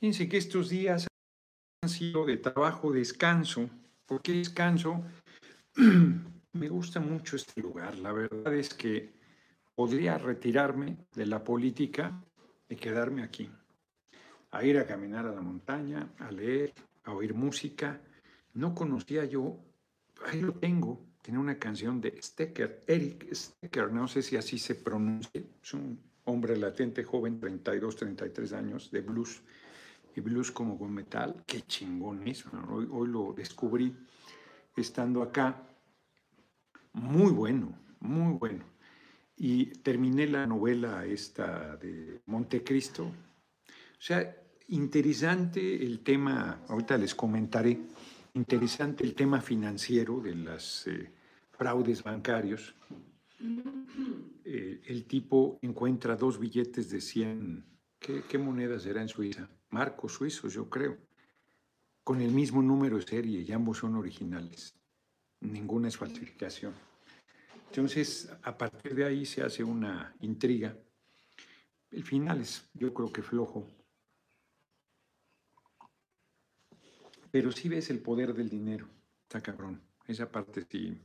Fíjense que estos días han sido de trabajo, descanso. ¿Por qué descanso? Me gusta mucho este lugar. La verdad es que podría retirarme de la política y quedarme aquí, a ir a caminar a la montaña, a leer, a oír música. No conocía yo, ahí lo tengo, tiene una canción de Stecker, Eric Stecker, no sé si así se pronuncia, es un hombre latente joven, 32, 33 años, de blues, y blues como con metal, qué chingón es, hoy, hoy lo descubrí estando acá, muy bueno, muy bueno. Y terminé la novela esta de Montecristo. O sea, interesante el tema, ahorita les comentaré, interesante el tema financiero de los eh, fraudes bancarios. Eh, el tipo encuentra dos billetes de 100, ¿qué, ¿qué moneda será en Suiza? Marcos suizos, yo creo, con el mismo número de serie y ambos son originales. Ninguna es falsificación. Entonces, a partir de ahí se hace una intriga. El final es, yo creo que flojo. Pero sí ves el poder del dinero. Está cabrón. Esa parte sí.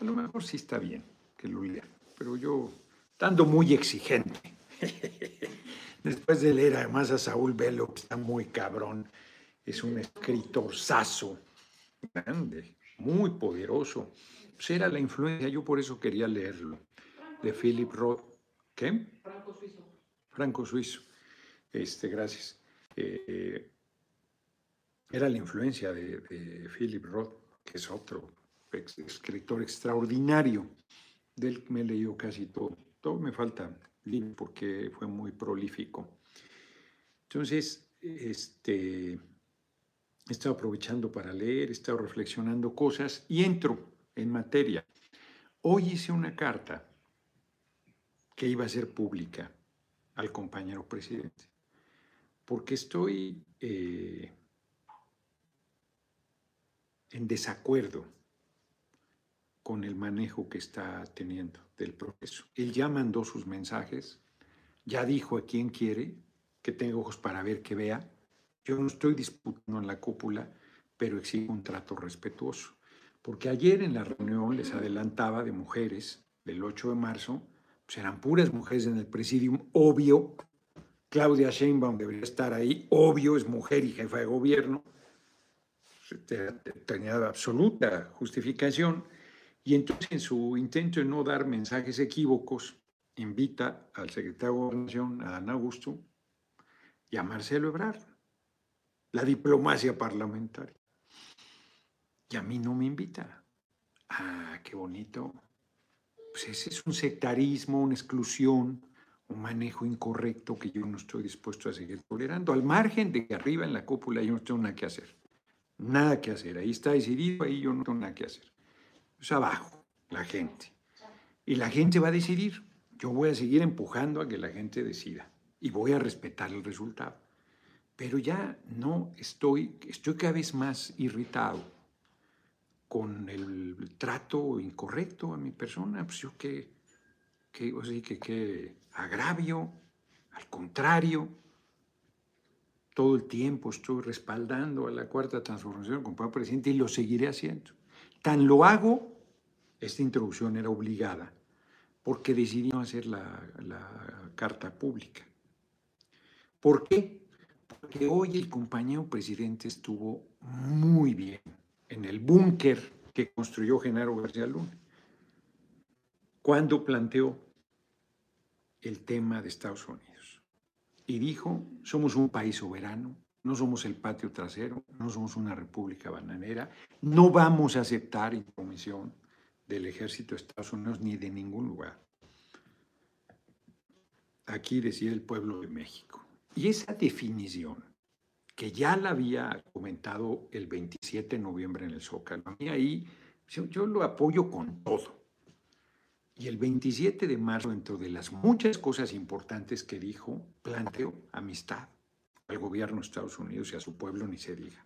A lo mejor sí está bien que lo lea. Pero yo, estando muy exigente, después de leer además a Saúl Velo, que está muy cabrón, es un escritor saso, grande, muy poderoso pues era la influencia, yo por eso quería leerlo, de Philip Roth. ¿Qué? Franco Suizo. Franco Suizo. Este, gracias. Eh, era la influencia de, Philip Roth, que es otro escritor extraordinario. Del me he leído casi todo. Todo me falta porque fue muy prolífico. Entonces, este, he estado aprovechando para leer, he estado reflexionando cosas y entro en materia. Hoy hice una carta que iba a ser pública al compañero presidente, porque estoy eh, en desacuerdo con el manejo que está teniendo del proceso. Él ya mandó sus mensajes, ya dijo a quién quiere, que tenga ojos para ver que vea. Yo no estoy disputando en la cúpula, pero exijo un trato respetuoso. Porque ayer en la reunión les adelantaba de mujeres del 8 de marzo, pues eran puras mujeres en el presidium, obvio. Claudia Sheinbaum debería estar ahí, obvio, es mujer y jefa de gobierno. Tenía absoluta justificación. Y entonces, en su intento de no dar mensajes equívocos, invita al secretario de Gobernación, a Dan Augusto, y a Marcelo Ebrard, la diplomacia parlamentaria y a mí no me invita. Ah, qué bonito. Pues ese es un sectarismo, una exclusión, un manejo incorrecto que yo no estoy dispuesto a seguir tolerando. Al margen de que arriba en la cúpula yo no tengo nada que hacer. Nada que hacer. Ahí está decidido, ahí yo no tengo nada que hacer. Es abajo, la gente. Y la gente va a decidir. Yo voy a seguir empujando a que la gente decida. Y voy a respetar el resultado. Pero ya no estoy, estoy cada vez más irritado con el trato incorrecto a mi persona, pues yo qué, qué, que, qué agravio, al contrario, todo el tiempo estoy respaldando a la cuarta transformación como presidente y lo seguiré haciendo. Tan lo hago, esta introducción era obligada, porque decidí no hacer la, la carta pública. ¿Por qué? Porque hoy el compañero presidente estuvo muy bien en el búnker que construyó Genaro García Luna, cuando planteó el tema de Estados Unidos. Y dijo, somos un país soberano, no somos el patio trasero, no somos una república bananera, no vamos a aceptar intromisión del ejército de Estados Unidos ni de ningún lugar. Aquí decía el pueblo de México. Y esa definición que ya la había comentado el 27 de noviembre en el Zócalo. A mí ahí yo, lo apoyo con todo. Y el 27 de marzo, dentro de las muchas cosas importantes que dijo, planteó amistad al gobierno de Estados Unidos y a su pueblo, ni se diga.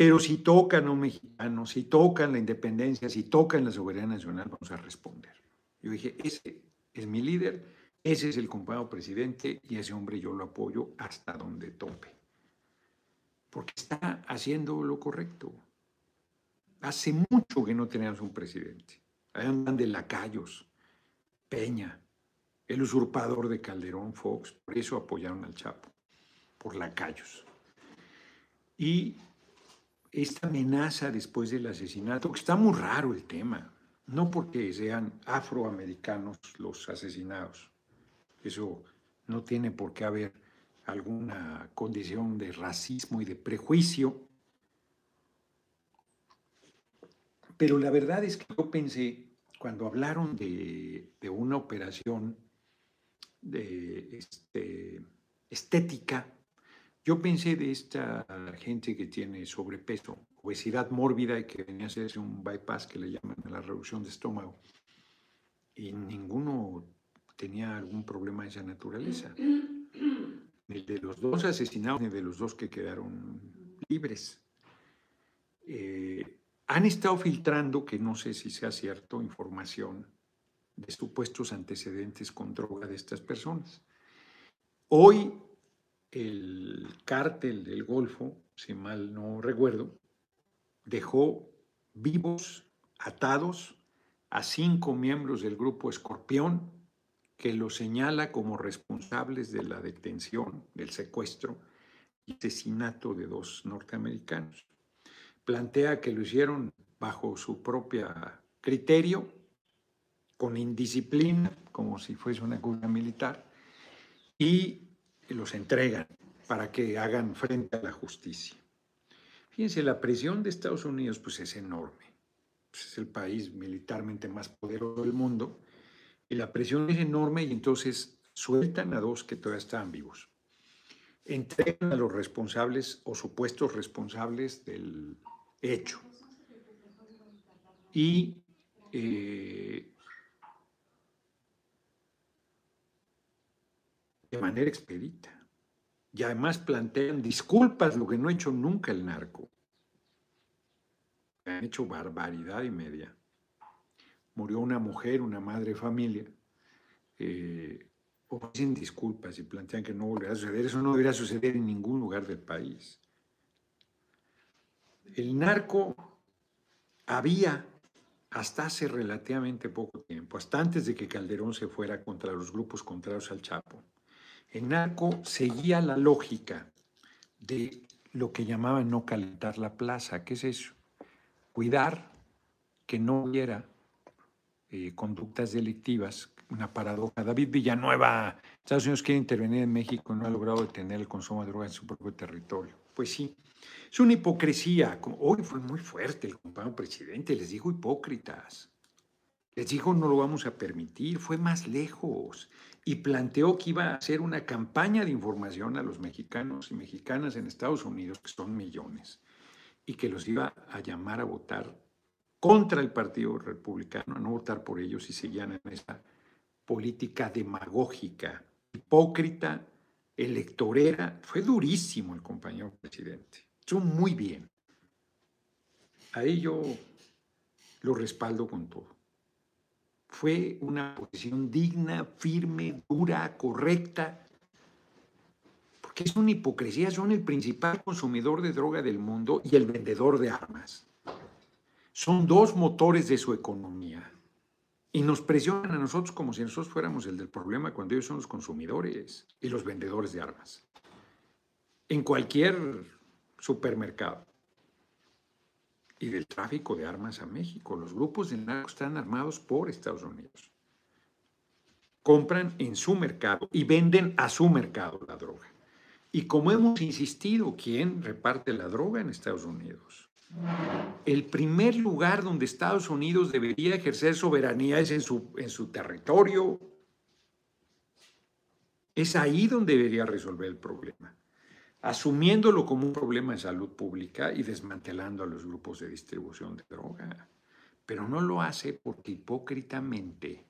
Pero si tocan a un mexicano, si tocan la independencia, si tocan la soberanía nacional, vamos a responder. Yo dije, ese es mi líder, ese es el compañero presidente y ese hombre yo lo apoyo hasta donde tope porque está haciendo lo correcto. Hace mucho que no tenemos un presidente. Ahí andan de lacayos. Peña, el usurpador de Calderón, Fox, por eso apoyaron al Chapo, por lacayos. Y esta amenaza después del asesinato, que está muy raro el tema, no porque sean afroamericanos los asesinados, eso no tiene por qué haber alguna condición de racismo y de prejuicio, pero la verdad es que yo pensé, cuando hablaron de, una operación este, estética, yo pensé de esta gente que tiene sobrepeso, obesidad mórbida y que venía a hacerse un bypass que le llaman la reducción de estómago. Y ninguno tenía algún problema de esa naturaleza. Ni de los dos asesinados, ni de los dos que quedaron libres. Eh, han estado filtrando, que no sé si sea cierto, información de supuestos antecedentes con droga de estas personas. Hoy el cártel del Golfo, si mal no recuerdo, dejó vivos, atados, a cinco miembros del grupo Escorpión, que lo señala como responsables de la detención, del secuestro y asesinato de dos norteamericanos. Plantea que lo hicieron bajo su propio criterio, con indisciplina, como si fuese una cosa militar, y los entregan para que hagan frente a la justicia. Fíjense, la presión de Estados Unidos pues es enorme. Pues, es el país militarmente más poderoso del mundo y la presión es enorme y entonces sueltan a dos que todavía estaban vivos. Entregan a los responsables o supuestos responsables del hecho. Y eh, de manera expedita. Y además plantean disculpas, lo que no ha hecho nunca el narco. Han hecho barbaridad y media. Murió una mujer, una madre de familia. Eh, ofrecen disculpas y plantean que no volverá a suceder. Eso no debería suceder en ningún lugar del país. El narco había hasta hace relativamente poco tiempo, hasta antes de que Calderón se fuera contra los grupos contrarios al Chapo, el narco seguía la lógica de lo que llamaban no calentar la plaza. ¿Qué es eso? Cuidar que no hubiera eh, conductas delictivas, una paradoja. David Villanueva, Estados Unidos quiere intervenir en México, no ha logrado detener el consumo de drogas en su propio territorio. Pues sí, es una hipocresía. Hoy fue muy fuerte el compañero presidente, les dijo hipócritas. Les dijo no lo vamos a permitir, fue más lejos y planteó que iba a hacer una campaña de información a los mexicanos y mexicanas en Estados Unidos, que son millones, y que los iba a llamar a votar contra el Partido Republicano, a no votar por ellos si seguían en esa política demagógica, hipócrita, electorera. Fue durísimo el compañero presidente. Estuvo muy bien. Ahí yo lo respaldo con todo fue una posición digna, firme, dura, correcta, porque es una hipocresía, son el principal consumidor de droga del mundo y el vendedor de armas. Son dos motores de su economía. Y nos presionan a nosotros como si nosotros fuéramos el del problema cuando ellos son los consumidores y los vendedores de armas. En cualquier supermercado y del tráfico de armas a México. Los grupos de narco están armados por Estados Unidos. Compran en su mercado y venden a su mercado la droga. Y como hemos insistido, ¿quién reparte la droga en Estados Unidos? El primer lugar donde Estados Unidos debería ejercer soberanía es en su, en su territorio. Es ahí donde debería resolver el problema asumiéndolo como un problema de salud pública y desmantelando a los grupos de distribución de droga. Pero no lo hace porque hipócritamente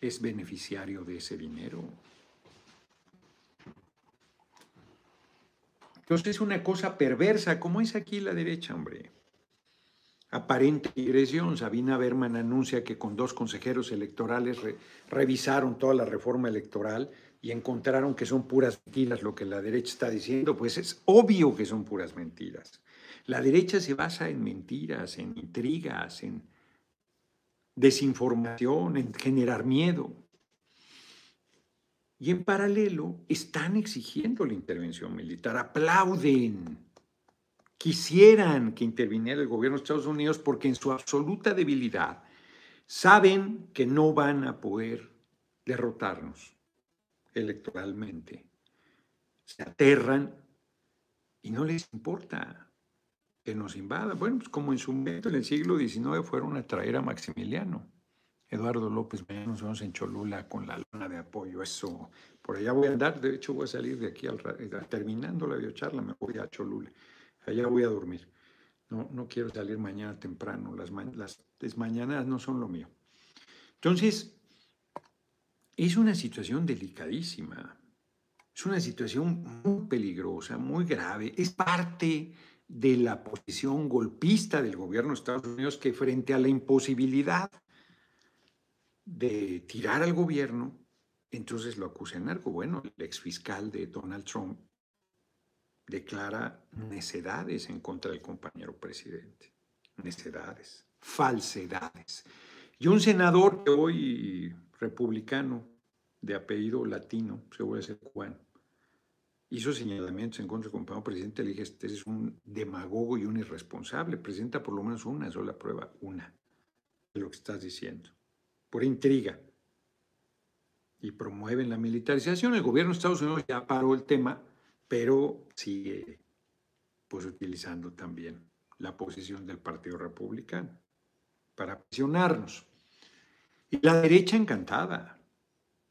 es beneficiario de ese dinero. Entonces es una cosa perversa, como es aquí la derecha, hombre. Aparente digresión. Sabina Berman anuncia que con dos consejeros electorales revisaron toda la reforma electoral y encontraron que son puras mentiras lo que la derecha está diciendo, pues es obvio que son puras mentiras. La derecha se basa en mentiras, en intrigas, en desinformación, en generar miedo. Y en paralelo están exigiendo la intervención militar, aplauden, quisieran que interviniera el gobierno de Estados Unidos porque en su absoluta debilidad saben que no van a poder derrotarnos electoralmente. Se aterran y no les importa que nos invadan. Bueno, pues como en su momento en el siglo XIX fueron a traer a Maximiliano. Eduardo López, mañana nos vemos en Cholula con la luna de apoyo. Eso, por allá voy a andar. De hecho, voy a salir de aquí al, eh, terminando la videocharla, me voy a Cholula. Allá voy a dormir. No, no quiero salir mañana temprano. Las, las, las mañanas no son lo mío. Entonces, es una situación delicadísima. Es una situación muy peligrosa, muy grave. Es parte de la posición golpista del gobierno de Estados Unidos que frente a la imposibilidad de tirar al gobierno, entonces lo acusa en algo. Bueno, el exfiscal de Donald Trump declara necedades en contra del compañero presidente. Necedades, falsedades. Y un senador que hoy republicano de apellido latino, se voy ser Juan, hizo señalamientos en contra del compañero presidente. Le dije, este es un demagogo y un irresponsable. Presenta por lo menos una sola prueba, una, de lo que estás diciendo por intriga y promueven la militarización. El gobierno de Estados Unidos ya paró el tema, pero sigue pues utilizando también la posición del Partido Republicano para presionarnos. Y la derecha encantada,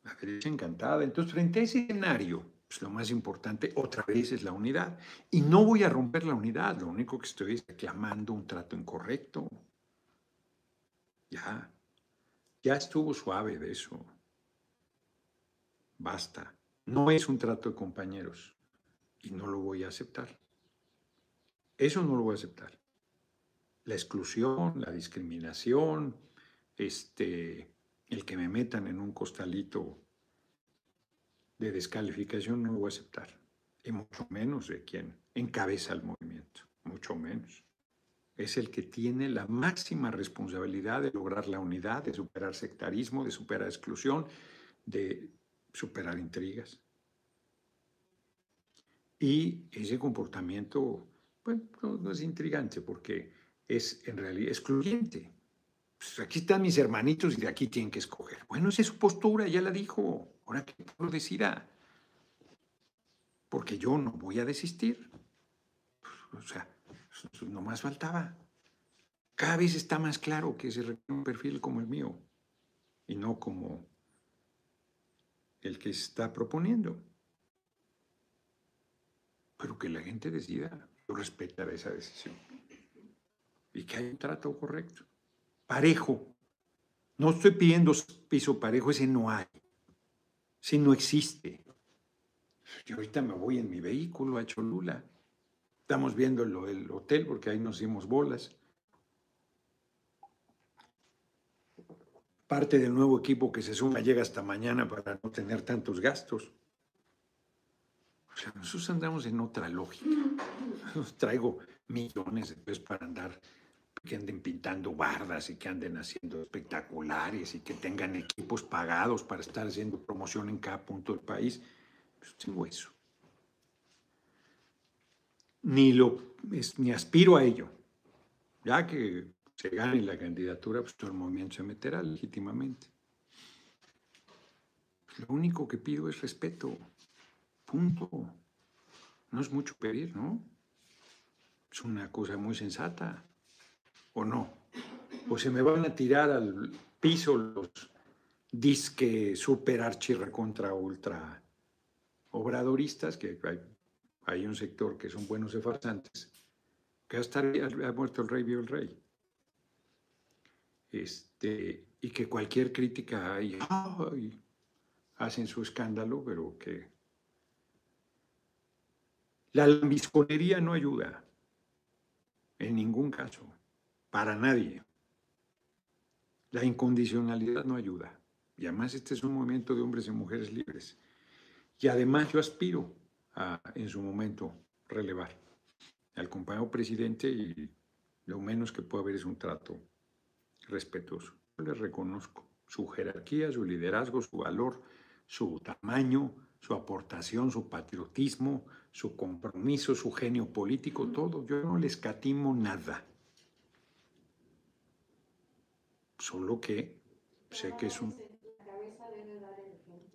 la derecha encantada. Entonces, frente a ese escenario, pues lo más importante otra vez es la unidad. Y no voy a romper la unidad, lo único que estoy es reclamando un trato incorrecto. Ya, ya estuvo suave de eso. Basta. No es un trato de compañeros y no lo voy a aceptar. Eso no lo voy a aceptar. La exclusión, la discriminación, este, el que me metan en un costalito de descalificación no lo voy a aceptar. Y mucho menos de quien encabeza el movimiento, mucho menos es el que tiene la máxima responsabilidad de lograr la unidad, de superar sectarismo, de superar exclusión, de superar intrigas. Y ese comportamiento, bueno, no, es intrigante porque es en realidad excluyente. Pues aquí están mis hermanitos y de aquí tienen que escoger. Bueno, esa es su postura, ya la dijo. Ahora que lo decida. Porque yo no voy a desistir. O sea, no más faltaba. Cada vez está más claro que se requiere un perfil como el mío y no como el que está proponiendo. Pero que la gente decida, yo respetaré esa decisión. Y que haya un trato correcto, parejo. No estoy pidiendo piso parejo, ese no hay. Si no existe. Yo ahorita me voy en mi vehículo a Cholula Estamos viendo el hotel porque ahí nos dimos bolas. Parte del nuevo equipo que se suma llega hasta mañana para no tener tantos gastos. O sea, nosotros andamos en otra lógica. traigo millones después para andar, que anden pintando bardas y que anden haciendo espectaculares y que tengan equipos pagados para estar haciendo promoción en cada punto del país. Pues tengo eso ni, lo, ni aspiro a ello. Ya que se gane la candidatura, pues todo el movimiento se meterá legítimamente. Lo único que pido es respeto. Punto. No es mucho pedir, ¿no? Es una cosa muy sensata. ¿O no? O se me van a tirar al piso los disque super archi contra ultra obradoristas, que hay hay un sector que son buenos de farsantes, que hasta ha muerto el rey, vio el rey. Este, y que cualquier crítica hay, hacen su escándalo, pero que la lambisconería no ayuda, en ningún caso, para nadie. La incondicionalidad no ayuda. Y además este es un movimiento de hombres y mujeres libres. Y además yo aspiro a, en su momento, relevar al compañero presidente y lo menos que puede haber es un trato respetuoso. Yo le reconozco su jerarquía, su liderazgo, su valor, su tamaño, su aportación, su patriotismo, su compromiso, su genio político, todo. Yo no le escatimo nada. Solo que sé que es un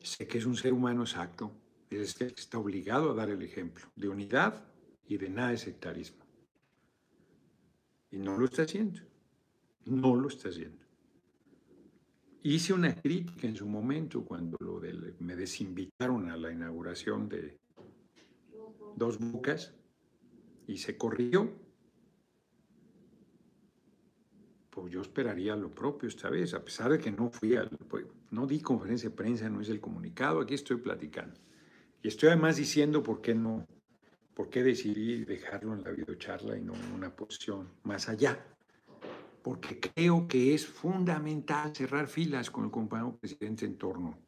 sé que es un ser humano exacto, es que está obligado a dar el ejemplo de unidad y de nada de sectarismo. Y no lo está haciendo. No lo está haciendo. Hice una crítica en su momento cuando lo me desinvitaron a la inauguración de Dos Bucas y se corrió. Pues yo esperaría lo propio esta vez, a pesar de que no fui al, pues, no di conferencia de prensa, no es el comunicado, aquí estoy platicando. Y estoy además diciendo por qué no, por qué decidí dejarlo en la videocharla y no en una posición más allá porque creo que es fundamental cerrar filas con el compañero presidente en torno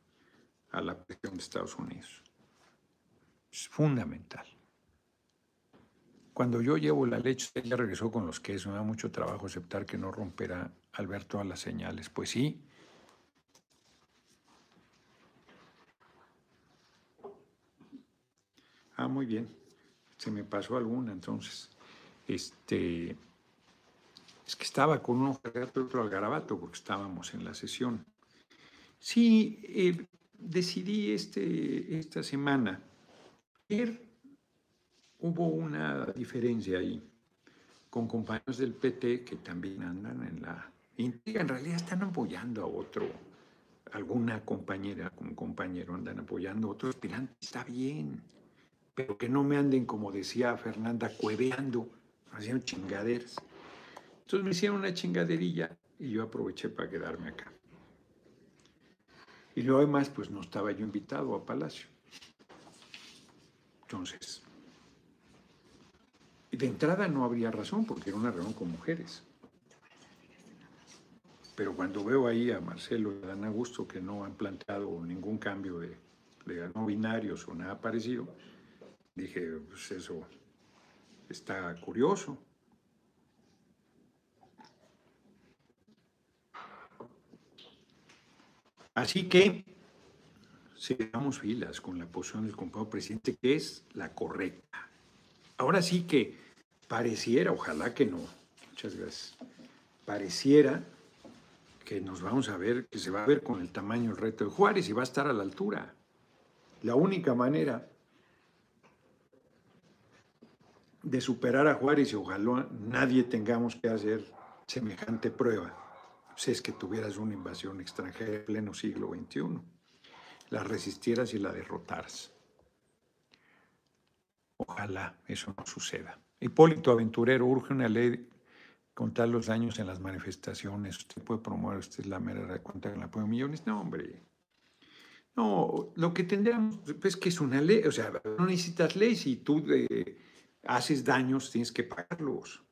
a la presión de Estados Unidos. Es fundamental. Cuando yo llevo la leche, ella regresó con los quesos. Me da mucho trabajo aceptar que no romperá al ver todas las señales. Pues sí. Ah, muy bien. Se me pasó alguna entonces. Este, es que estaba con un y otro al garabato porque estábamos en la sesión. Sí, eh, decidí este, esta semana. Ayer hubo una diferencia ahí con compañeros del PT que también andan en la intriga. En realidad están apoyando a otro, alguna compañera, un compañero andan apoyando a otro aspirante. Está bien, pero que no me anden, como decía Fernanda, cueveando, haciendo chingaderas. Entonces me hicieron una chingaderilla y yo aproveché para quedarme acá. Y luego además, pues no estaba yo invitado a Palacio. Entonces, de entrada no habría razón porque era una reunión con mujeres. Pero cuando veo ahí a Marcelo y a Dan Augusto que no han planteado ningún cambio de, de no binarios o nada parecido, dije, pues eso está curioso. Así que sigamos filas con la posición del compañero presidente, que es la correcta. Ahora sí que pareciera, ojalá que no, muchas gracias, pareciera que nos vamos a ver, que se va a ver con el tamaño el reto de Juárez y va a estar a la altura. La única manera de superar a Juárez y ojalá nadie tengamos que hacer semejante prueba si es que tuvieras una invasión extranjera en pleno siglo XXI, la resistieras y la derrotaras. Ojalá eso no suceda. Hipólito Aventurero, urge una ley contar los daños en las manifestaciones. Usted puede promover, usted es la mera de cuenta en la apoyo millones. No, hombre. No, lo que tendríamos es pues, que es una ley, o sea, no necesitas ley. Si tú haces daños, tienes que pagarlos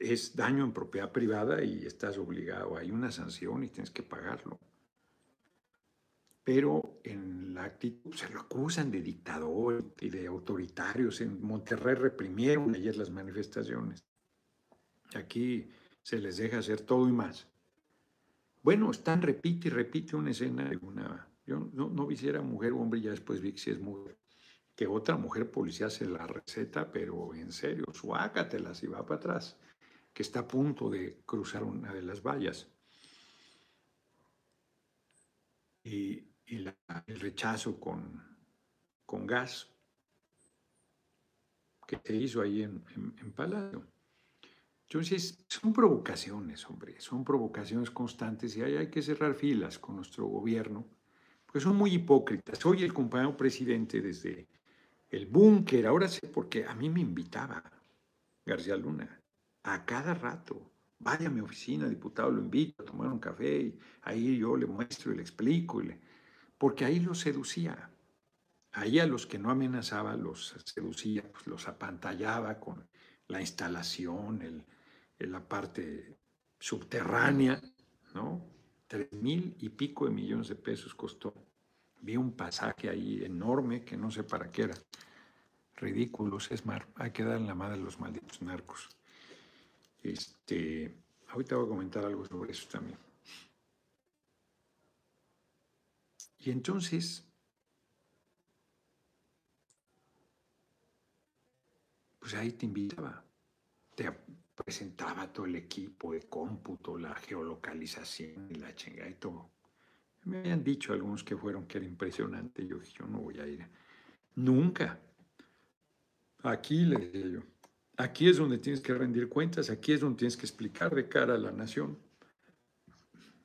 es daño en propiedad privada y estás obligado, hay una sanción y tienes que pagarlo. Pero en la actitud se lo acusan de dictador y de autoritarios. En Monterrey reprimieron ayer las manifestaciones. Aquí se les deja hacer todo y más. Bueno, están, repite y repite una escena de. Yo no, no si era mujer o hombre, ya después vi que si es mujer. Que otra mujer policía se la receta, pero en serio, suácatelas y va para atrás que está a punto de cruzar una de las vallas. Y, el rechazo con, con, gas que se hizo ahí en, en, Palacio. Entonces, son provocaciones, hombre, son provocaciones constantes y hay, hay que cerrar filas con nuestro gobierno, porque son muy hipócritas. Hoy el compañero presidente desde el búnker, ahora sé por qué, a mí me invitaba García Luna a cada rato. Vaya a mi oficina, diputado, lo invito a tomar un café y ahí yo le muestro y le explico. Y le... Porque ahí los seducía. Ahí a los que no amenazaba los seducía, pues los apantallaba con la instalación, el, la parte subterránea, ¿no? Tres mil y pico de millones de pesos costó Vi un pasaje ahí enorme que no sé para qué era. Ridículos, es mar. Hay que dar la madre a los malditos narcos. Este, ahorita voy a comentar algo sobre eso también. Y entonces, pues ahí te invitaba, te presentaba todo el equipo de cómputo, la geolocalización y la chingada y todo. Me habían dicho algunos que fueron que era impresionante. Yo dije, yo no voy a ir. Nunca. Aquí le decía yo, aquí es donde tienes que rendir cuentas, aquí es donde tienes que explicar de cara a la nación.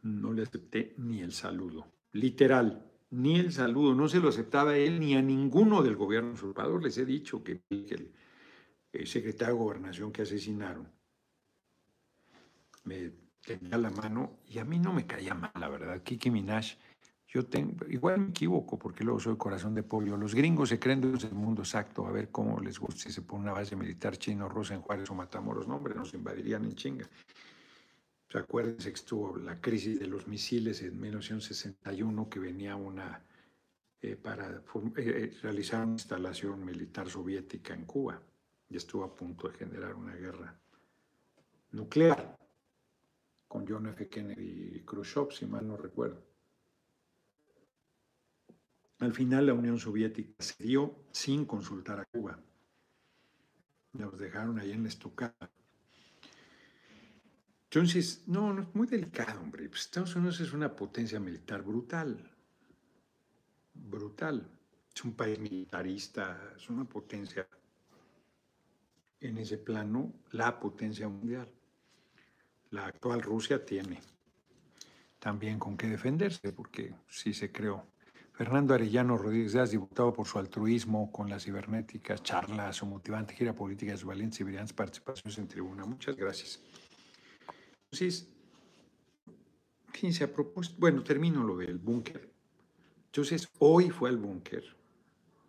No le acepté ni el saludo, literal, ni el saludo. No se lo aceptaba a él ni a ninguno del gobierno usurpador. Les he dicho que el, secretario de gobernación que asesinaron me tenía la mano y a mí no me caía mal, la verdad. Kiki Minaj, yo tengo, igual me equivoco porque luego soy corazón de pollo. Los gringos se creen desde el mundo exacto, a ver cómo les gusta si se pone una base militar chino, rusa en Juárez o Matamoros. No, hombre, nos invadirían en chinga. ¿Se acuérdense que estuvo la crisis de los misiles en 1961 que venía una eh, para eh, eh, realizar una instalación militar soviética en Cuba y estuvo a punto de generar una guerra nuclear con John F. Kennedy y Khrushchev, si mal no recuerdo. Al final la Unión Soviética se dio sin consultar a Cuba. Nos dejaron ahí en la estocada. Entonces, no, no es muy delicado, hombre. Pues Estados Unidos es una potencia militar brutal. Brutal. Es un país militarista, es una potencia en ese plano, la potencia mundial la actual Rusia tiene también con qué defenderse, porque sí se creó. Fernando Arellano Rodríguez Díaz, diputado por su altruismo con las cibernéticas, charlas, su motivante gira política, su valencia y brillantes participaciones en tribuna. Muchas gracias. Entonces, fíjense, a propósito, bueno, termino lo del búnker. Entonces, hoy fue al búnker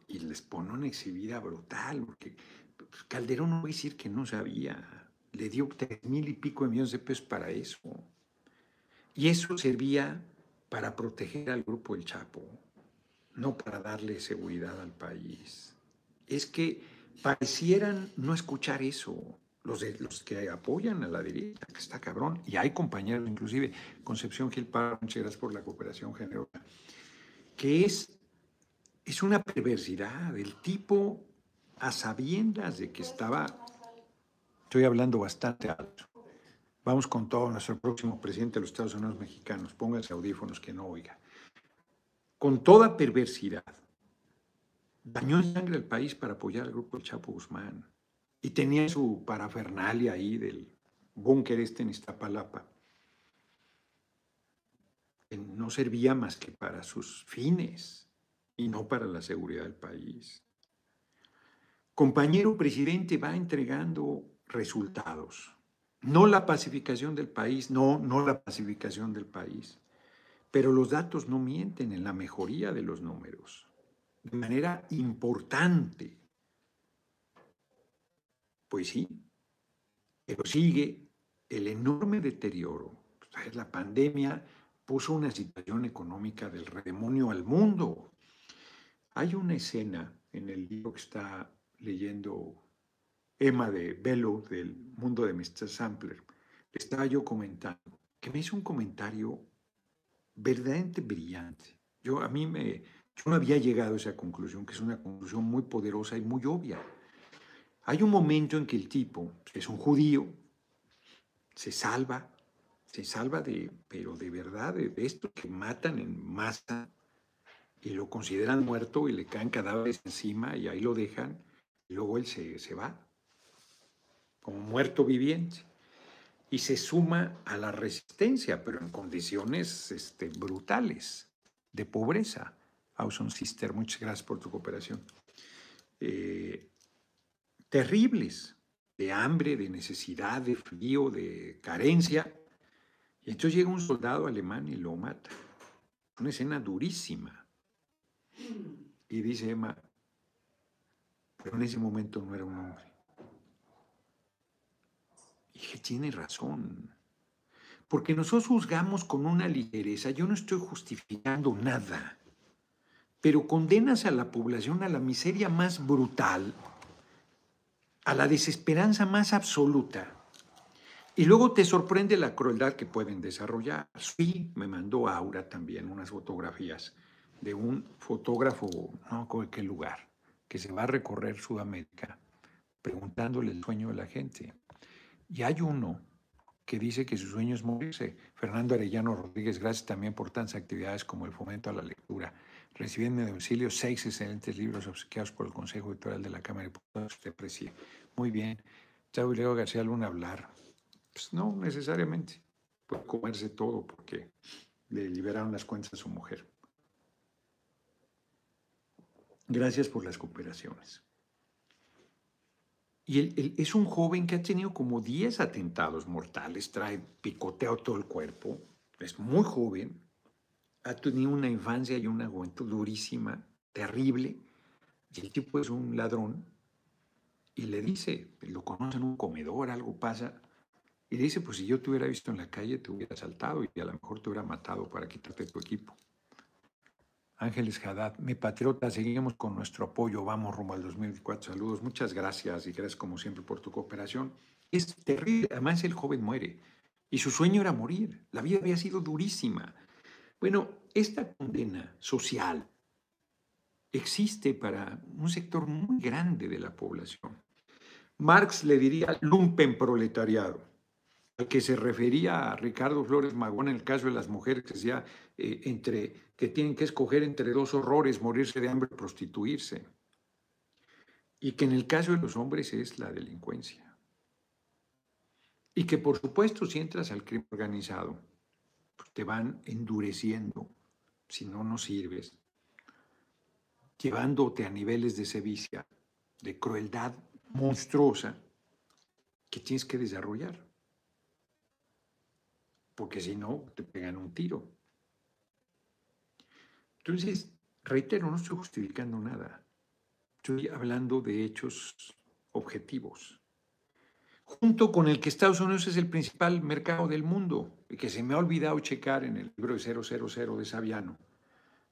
y les pone una exhibida brutal, porque Calderón no va a decir que no sabía le dio tres mil y pico de millones de pesos para eso. Y eso servía para proteger al grupo El Chapo, no para darle seguridad al país. Es que parecieran no escuchar eso. Los, de, los que apoyan a la derecha, que está cabrón, y hay compañeros, inclusive Concepción Gil Parra, gracias por la cooperación generosa, que es, es una perversidad. El tipo, a sabiendas de que estaba Estoy hablando bastante alto. Vamos con todo nuestro próximo presidente de los Estados Unidos mexicanos. Pónganse audífonos que no oiga. Con toda perversidad, dañó en sangre al país para apoyar al grupo Chapo Guzmán. Y tenía su parafernalia ahí del búnker este en Iztapalapa. Que no servía más que para sus fines y no para la seguridad del país. Compañero presidente va entregando resultados. No la pacificación del país, no, no la pacificación del país. Pero los datos no mienten en la mejoría de los números, de manera importante. Pues sí, pero sigue el enorme deterioro. La pandemia puso una situación económica del redemonio al mundo. Hay una escena en el libro que está leyendo Emma de Bello del mundo de Mr. Sampler, le estaba yo comentando, que me hizo un comentario verdaderamente brillante. Yo a mí me, yo no había llegado a esa conclusión, que es una conclusión muy poderosa y muy obvia. Hay un momento en que el tipo, que es un judío, se salva, se salva de, pero de verdad, de, esto que matan en masa y lo consideran muerto y le caen cadáveres encima y ahí lo dejan, y luego él se, se va como muerto viviente, y se suma a la resistencia, pero en condiciones este, brutales de pobreza. Awesome Sister, muchas gracias por tu cooperación. Eh, terribles, de hambre, de necesidad, de frío, de carencia. Y entonces llega un soldado alemán y lo mata. Una escena durísima. Y dice Emma, pero en ese momento no era un hombre dije, tiene razón. Porque nosotros juzgamos con una ligereza. Yo no estoy justificando nada. pero condenas a la población a la miseria más brutal, a la desesperanza más absoluta. Y luego te sorprende la crueldad que pueden desarrollar. Sí, me mandó Aura también unas fotografías de un fotógrafo, no en qué lugar, que se va a recorrer Sudamérica preguntándole el sueño de la gente. Y hay uno que dice que su sueño es morirse. Fernando Arellano Rodríguez, gracias también por tantas actividades como el fomento a la lectura. Recibiendo de domicilio seis excelentes libros obsequiados por el Consejo Editorial de la Cámara de Diputados. Usted precie. Muy bien. Chavo Leo García Luna hablar. Pues no necesariamente. Puede comerse todo porque le liberaron las cuentas a su mujer. Gracias por las cooperaciones. Y él, es un joven que ha tenido como 10 atentados mortales, trae picoteado todo el cuerpo, es muy joven, ha tenido una infancia y una juventud durísima, terrible, y el tipo es un ladrón, y le dice, lo conoce en un comedor, algo pasa, y le dice, pues si yo te hubiera visto en la calle, te hubiera asaltado y a lo mejor te hubiera matado para quitarte tu equipo. Ángeles Haddad, mi patriota, seguimos con nuestro apoyo, vamos rumbo al 2024. Saludos, muchas gracias y gracias como siempre por tu cooperación. Es terrible, además el joven muere y su sueño era morir, la vida había sido durísima. Bueno, esta condena social existe para un sector muy grande de la población. Marx le diría lumpen proletariado que se refería a Ricardo Flores Magón en el caso de las mujeres, que decía eh, entre, que tienen que escoger entre dos horrores, morirse de hambre o prostituirse. Y que en el caso de los hombres es la delincuencia. Y que por supuesto si entras al crimen organizado, te van endureciendo, si no, no sirves, llevándote a niveles de sevicia, de crueldad monstruosa que tienes que desarrollar porque si no, te pegan un tiro. Entonces, reitero, no estoy justificando nada. Estoy hablando de hechos objetivos. Junto con el que Estados Unidos es el principal mercado del mundo, y que se me ha olvidado checar en el libro de 000 de Saviano,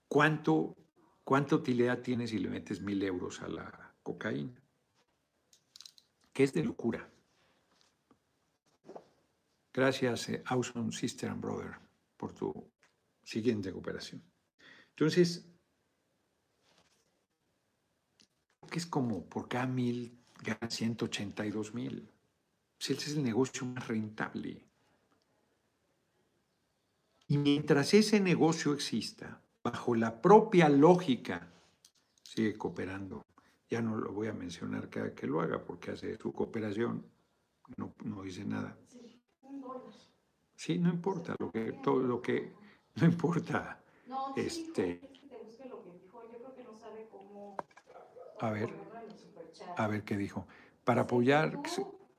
¿cuánto, cuánta utilidad tiene si le metes mil euros a la cocaína? Que es de locura. Gracias, eh, Awesome Sister and Brother, por tu siguiente cooperación. Entonces, que es como por cada mil ganan 182 mil. Pues ese es el negocio más rentable. Y mientras ese negocio exista, bajo la propia lógica, sigue cooperando. Ya no lo voy a mencionar cada que lo haga porque hace su cooperación, no, no dice nada. Sí, no importa lo que, todo lo que, no importa. No, este. A ver, a ver qué dijo. Para apoyar.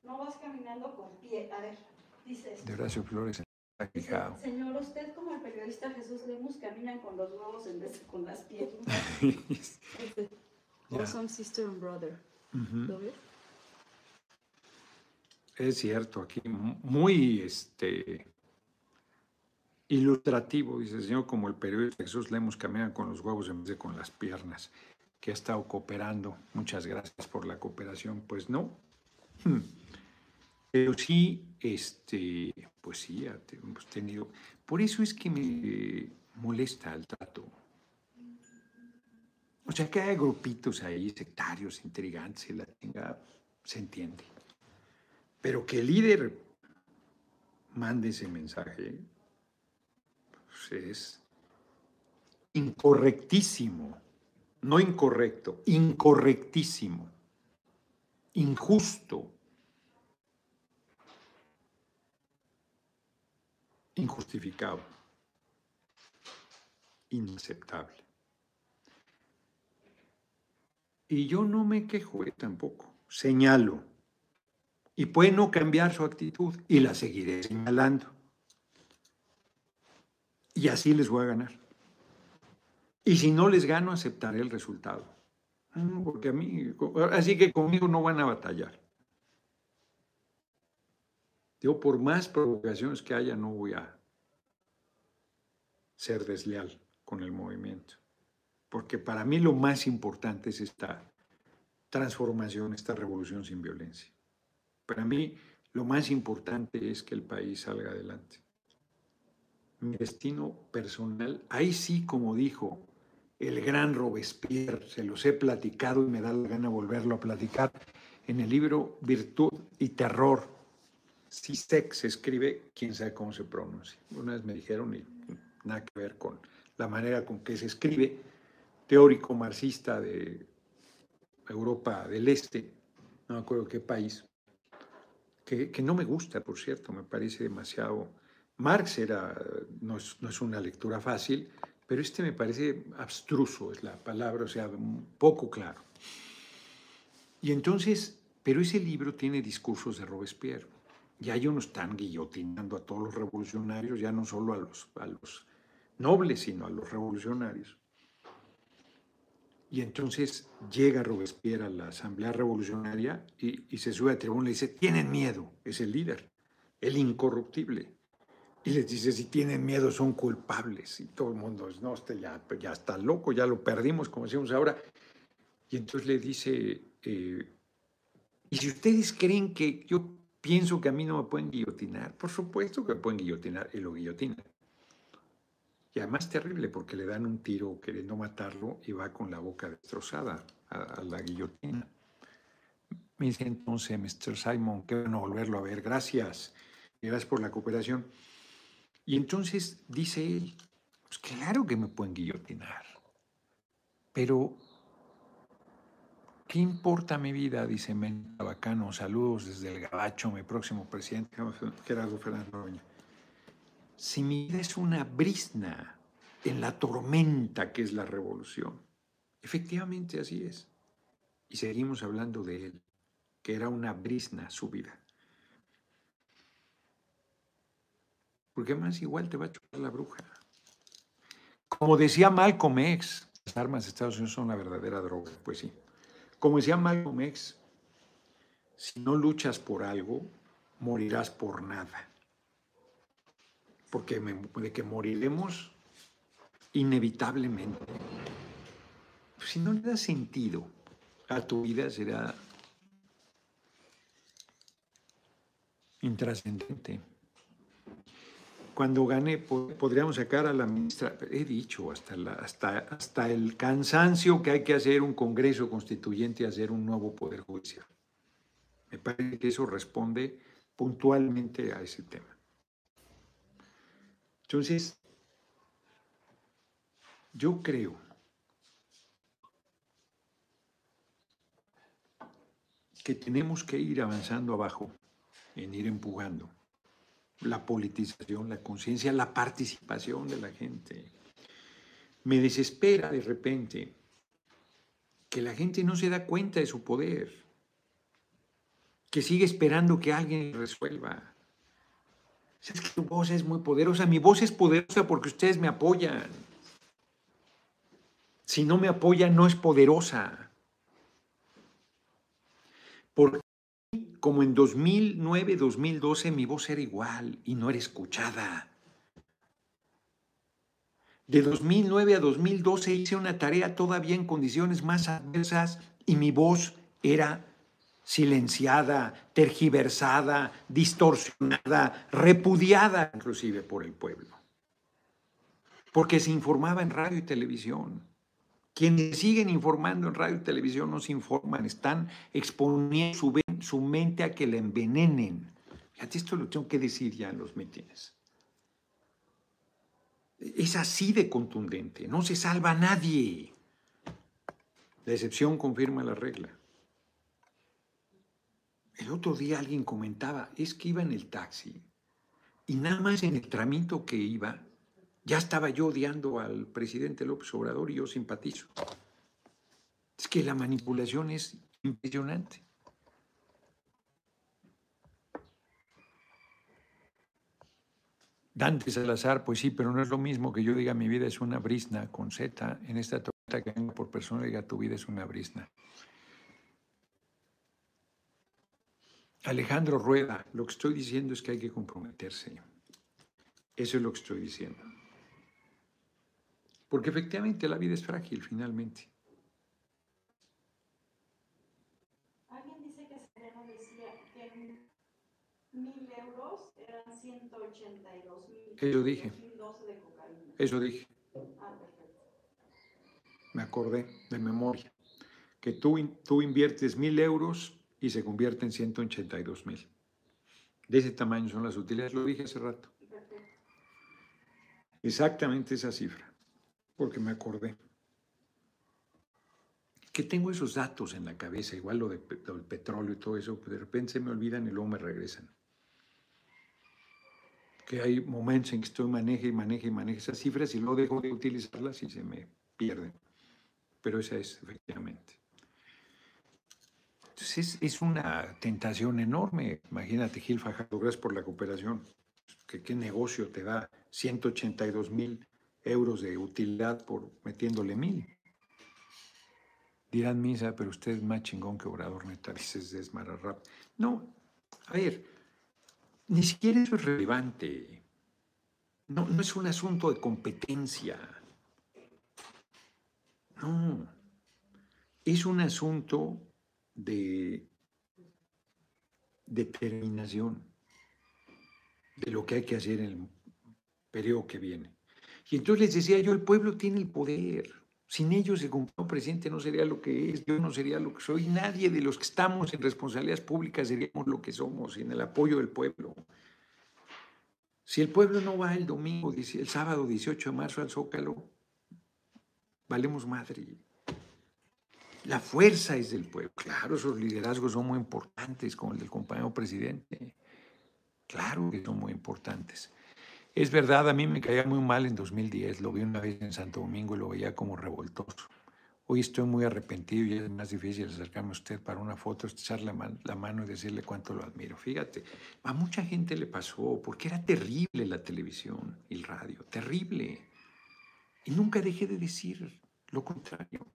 No vas caminando con pie. A ver, dice De Horacio Flores. Dice, señor, usted como el periodista Jesús Lemus caminan con los huevos en vez de con las piernas. Awesome sister and brother. ¿Lo ves? Es cierto, aquí muy este, ilustrativo, dice el Señor, como el periodista Jesús Lemos camina con los huevos en vez de con las piernas, que ha estado cooperando. Muchas gracias por la cooperación. Pues no. Pero sí, este, pues sí, hemos tenido. Por eso es que me molesta el trato. O sea, que hay grupitos ahí, sectarios, intrigantes, la tenga, se entiende. Pero que el líder mande ese mensaje pues es incorrectísimo, no incorrecto, incorrectísimo, injusto, injustificado, inaceptable. Y yo no me quejo eh, tampoco, señalo y puede no cambiar su actitud y la seguiré señalando. Y así les voy a ganar. Y si no les gano, aceptaré el resultado. Mm, porque a mí, así que conmigo no van a batallar. Yo por más provocaciones que haya, no voy a ser desleal con el movimiento. porque para mí lo más importante es esta transformación, esta revolución sin violencia. Para mí lo más importante es que el país salga adelante. Mi destino personal, ahí sí, como dijo el gran Robespierre, se los he platicado y me da la gana volverlo a platicar, en el libro Virtud y Terror. Sistek se escribe, quién sabe cómo se pronuncia. Una vez me dijeron, y nada que ver con la manera con que se escribe, teórico marxista de Europa del Este, no me acuerdo qué país, que, no me gusta, por cierto, me parece demasiado... Marx era, no es, una lectura fácil, pero este me parece abstruso, es la palabra, o sea, poco claro. Y entonces, pero ese libro tiene discursos de Robespierre. Ya ellos no están guillotinando a todos los revolucionarios, ya no solo a los, a los nobles, sino a los revolucionarios. Y entonces llega Robespierre a la Asamblea Revolucionaria y, se sube a tribuna y dice, tienen miedo, es el líder, el incorruptible. Y les dice, si tienen miedo son culpables. Y todo el mundo dice, no, este ya, ya está loco, ya lo perdimos, como decimos ahora. Y entonces le dice, eh, y si ustedes creen que yo pienso que a mí no me pueden guillotinar, por supuesto que me pueden guillotinar, y lo guillotinan. Y además terrible porque le dan un tiro queriendo matarlo y va con la boca destrozada a, la guillotina. Me dice entonces, Mr. Simon, qué bueno volverlo a ver, gracias, gracias por la cooperación. Y entonces dice él, pues claro que me pueden guillotinar, pero ¿qué importa mi vida? Dice Menta Bacano, saludos desde el Gabacho, mi próximo presidente, Gerardo Fernando si mi vida es una brisna en la tormenta que es la revolución. Efectivamente así es. Y seguimos hablando de él, que era una brisna su vida. Porque más igual te va a chupar la bruja. Como decía Malcolm X, las armas de Estados Unidos son una verdadera droga, pues sí. Como decía Malcolm X, si no luchas por algo, morirás por nada porque de que moriremos inevitablemente. Si no le das sentido a tu vida, será intrascendente. Cuando gane, podríamos sacar a la ministra, he dicho, hasta, el cansancio que hay que hacer un Congreso Constituyente y hacer un nuevo Poder Judicial. Me parece que eso responde puntualmente a ese tema. Entonces, yo creo que tenemos que ir avanzando abajo, en ir empujando la politización, la conciencia, la participación de la gente. Me desespera de repente que la gente no se da cuenta de su poder, que sigue esperando que alguien resuelva. Es que tu voz es muy poderosa. Mi voz es poderosa porque ustedes me apoyan. Si no me apoyan, no es poderosa. Porque como en 2009, 2012, mi voz era igual y no era escuchada. De 2009 a 2012 hice una tarea todavía en condiciones más adversas y mi voz era silenciada, tergiversada, distorsionada, repudiada inclusive por el pueblo. Porque se informaba en radio y televisión. Quienes siguen informando en radio y televisión no se informan, están exponiendo su, su mente a que la envenenen. Fíjate, esto lo tengo que decir ya en los mítines. Es así de contundente, no se salva a nadie. La excepción confirma la regla. El otro día alguien comentaba, es que iba en el taxi y nada más en el tramito que iba, ya estaba yo odiando al presidente López Obrador y yo simpatizo. Es que la manipulación es impresionante. Dante Salazar, pues sí, pero no es lo mismo que yo diga mi vida es una brisna con Z en esta torta que vengo por persona diga tu vida es una brisna. Alejandro Rueda, lo que estoy diciendo es que hay que comprometerse. Eso es lo que estoy diciendo. Porque efectivamente la vida es frágil finalmente. Alguien dice que Sereno decía que mil euros eran 182 mil. Eso dije. 2012 de cocaína. Eso dije, Ah, perfecto. me acordé de memoria. Que tú, tú inviertes mil euros y se convierte en 182 mil. De ese tamaño son las utilidades, lo dije hace rato. Perfecto. Exactamente esa cifra, porque me acordé. Que tengo esos datos en la cabeza, igual lo, de, lo del petróleo y todo eso, de repente se me olvidan y luego me regresan. Que hay momentos en que estoy maneje y maneje y maneje esas cifras y luego dejo de utilizarlas y se me pierden. Pero esa es efectivamente. Entonces es, es una tentación enorme. Imagínate, Gil Fajardo, gracias por la cooperación. ¿Qué, qué negocio te da 182 mil euros de utilidad por metiéndole mil? Dirán misa, pero usted es más chingón que Obrador, neta, dices desmararrap. No, a ver, ni siquiera eso es relevante. No, no es un asunto de competencia. No, es un asunto de determinación de lo que hay que hacer en el periodo que viene. Y entonces les decía yo, el pueblo tiene el poder. Sin ellos el compañero presidente no sería lo que es, yo no sería lo que soy, nadie de los que estamos en responsabilidades públicas seríamos lo que somos, sin el apoyo del pueblo. Si el pueblo no va el domingo, el sábado 18 de marzo al Zócalo, valemos madre. La fuerza es del pueblo. Claro, esos liderazgos son muy importantes, como el del compañero presidente. Claro que son muy importantes. Es verdad, a mí me caía muy mal en 2010, lo vi una vez en Santo Domingo y lo veía como revoltoso. Hoy estoy muy arrepentido y es más difícil acercarme a usted para una foto, echarle la, man- la mano y decirle cuánto lo admiro. Fíjate, a mucha gente le pasó porque era terrible la televisión y el radio, terrible. Y nunca dejé de decir lo contrario.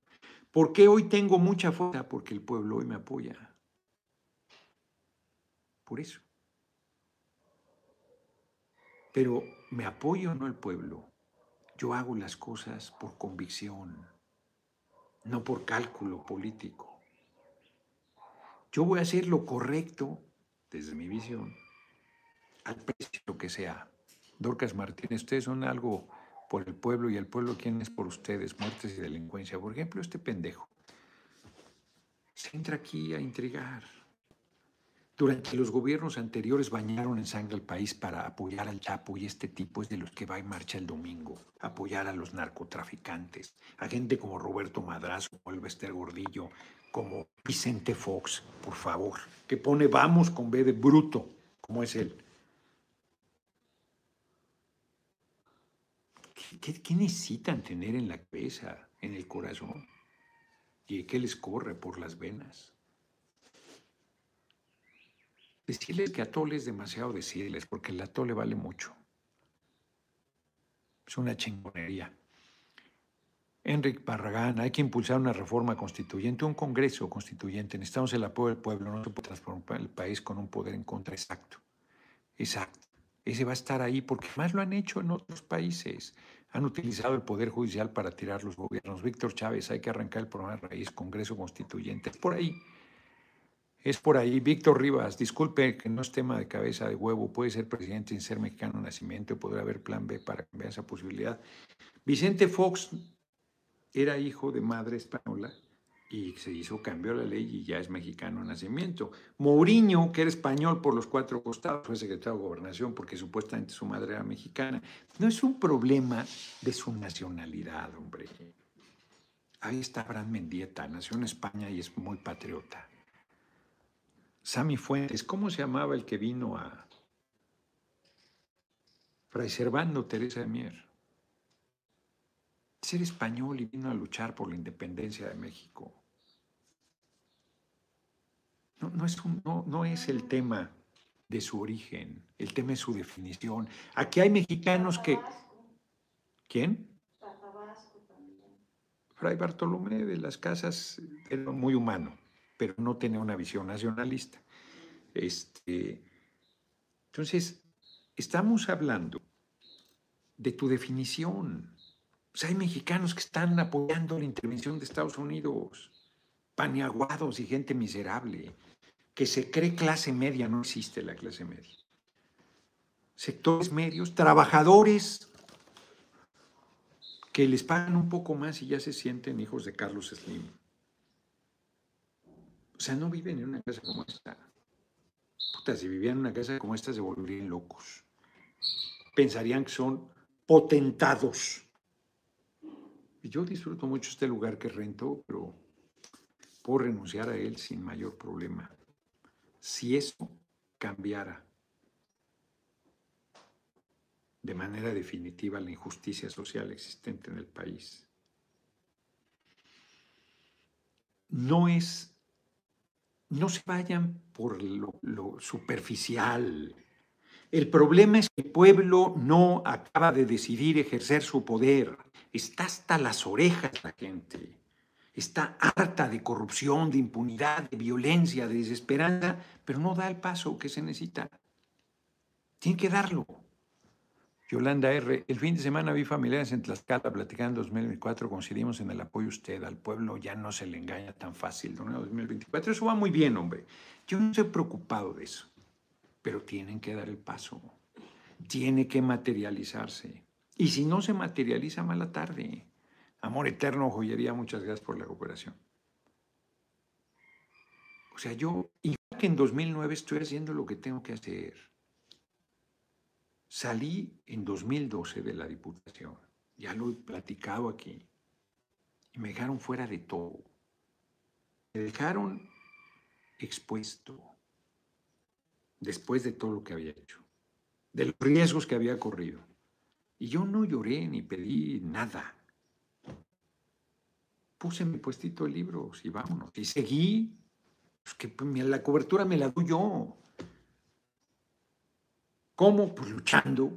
¿Por qué hoy tengo mucha fuerza? Porque el pueblo hoy me apoya. Por eso. Pero me apoyo no el pueblo. Yo hago las cosas por convicción, no por cálculo político. Yo voy a hacer lo correcto, desde mi visión, al precio que sea. Dorcas Martínez, ustedes son algo por el pueblo y el pueblo, ¿quién es por ustedes? Muertes y delincuencia. Por ejemplo, este pendejo se entra aquí a intrigar. Durante los gobiernos anteriores bañaron en sangre al país para apoyar al Chapo y este tipo es de los que va en marcha el domingo, apoyar a los narcotraficantes, a gente como Roberto Madrazo, como Elvester Gordillo, como Vicente Fox, por favor, que pone vamos con B de bruto, como es él. ¿Qué, qué- qué necesitan tener en la cabeza, en el corazón? ¿Y qué les corre por las venas? Decirles que atole es demasiado decirles, porque el atole vale mucho. Es una chingonería. Enrique Barragán, hay que impulsar una reforma constituyente, un congreso constituyente. Necesitamos el apoyo del pueblo, no se puede transformar el país con un poder en contra. Exacto, exacto. Ese va a estar ahí porque más lo han hecho en otros países. Han utilizado el poder judicial para tirar los gobiernos. Víctor Chávez, hay que arrancar el programa de raíz, Congreso Constituyente. Por ahí. Es por ahí. Víctor Rivas, disculpe que no es tema de cabeza de huevo, puede ser presidente sin ser mexicano nacimiento, podrá haber plan B para cambiar esa posibilidad. Vicente Fox era hijo de madre española y se hizo, cambió la ley y ya es mexicano nacimiento. Mourinho, que era español por los cuatro costados, fue secretario de gobernación porque supuestamente su madre era mexicana. No es un problema de su nacionalidad, hombre. Ahí está Abraham Mendieta, nació en España y es muy patriota. Sammy Fuentes, ¿cómo se llamaba el que vino a Fray Servando Teresa de Mier? Ser español y vino a luchar por la independencia de México. No, no es, un- no, no es el tema de su origen, el tema es su definición. Aquí hay mexicanos que... ¿Quién? Fray Bartolomé de las Casas era muy humano, pero no tenía una visión nacionalista. Este, entonces, estamos hablando de tu definición. Sea, hay mexicanos que están apoyando la intervención de Estados Unidos, paneaguados y gente miserable, que se cree clase media, no existe la clase media. Sectores medios, trabajadores que les pagan un poco más y ya se sienten hijos de Carlos Slim. O sea, no viven en una casa como esta. Puta, si vivían en una casa como esta se volverían locos. Pensarían que son potentados. Yo disfruto mucho este lugar que rento, pero puedo renunciar a él sin mayor problema. Si eso cambiara de manera definitiva la injusticia social existente en el país. No es no se vayan por lo, superficial. El problema es que el pueblo no acaba de decidir ejercer su poder. Está hasta las orejas la gente. Está harta de corrupción, de impunidad, de violencia, de desesperanza, pero no da el paso que se necesita. Tiene que darlo. Yolanda R., el fin de semana vi familiares en Tlaxcala platicando en 2024, coincidimos en el apoyo usted, al pueblo ya no se le engaña tan fácil, 2024, eso va muy bien, hombre. Yo no estoy preocupado de eso, pero tienen que dar el paso, tiene que materializarse. Y si no se materializa, mala tarde. Amor eterno, joyería, muchas gracias por la cooperación. O sea, yo, igual que en 2009, estoy haciendo lo que tengo que hacer. Salí en 2012 de la Diputación, ya lo he platicado aquí, y me dejaron fuera de todo. Me dejaron expuesto después de todo lo que había hecho, de los riesgos que había corrido. Y yo no lloré ni pedí nada. Puse mi puestito de libros y vámonos. Y seguí, pues que la cobertura me la doy yo. ¿Cómo? Pues luchando,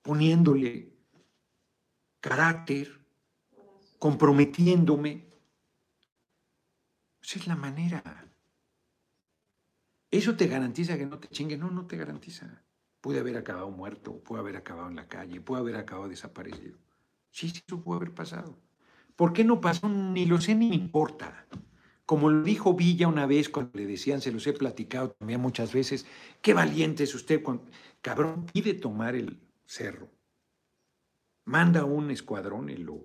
poniéndole carácter, comprometiéndome. Esa es la manera. ¿Eso te garantiza que no te chingue? No, no te garantiza. Puede haber acabado muerto, puede haber acabado en la calle, puede haber acabado desaparecido. Sí, sí, eso puede haber pasado. ¿Por qué no pasó? Ni lo sé ni me importa. Como lo dijo Villa una vez cuando le decían, se los he platicado también muchas veces, qué valiente es usted, cuando, cabrón, pide tomar el cerro. Manda un escuadrón y lo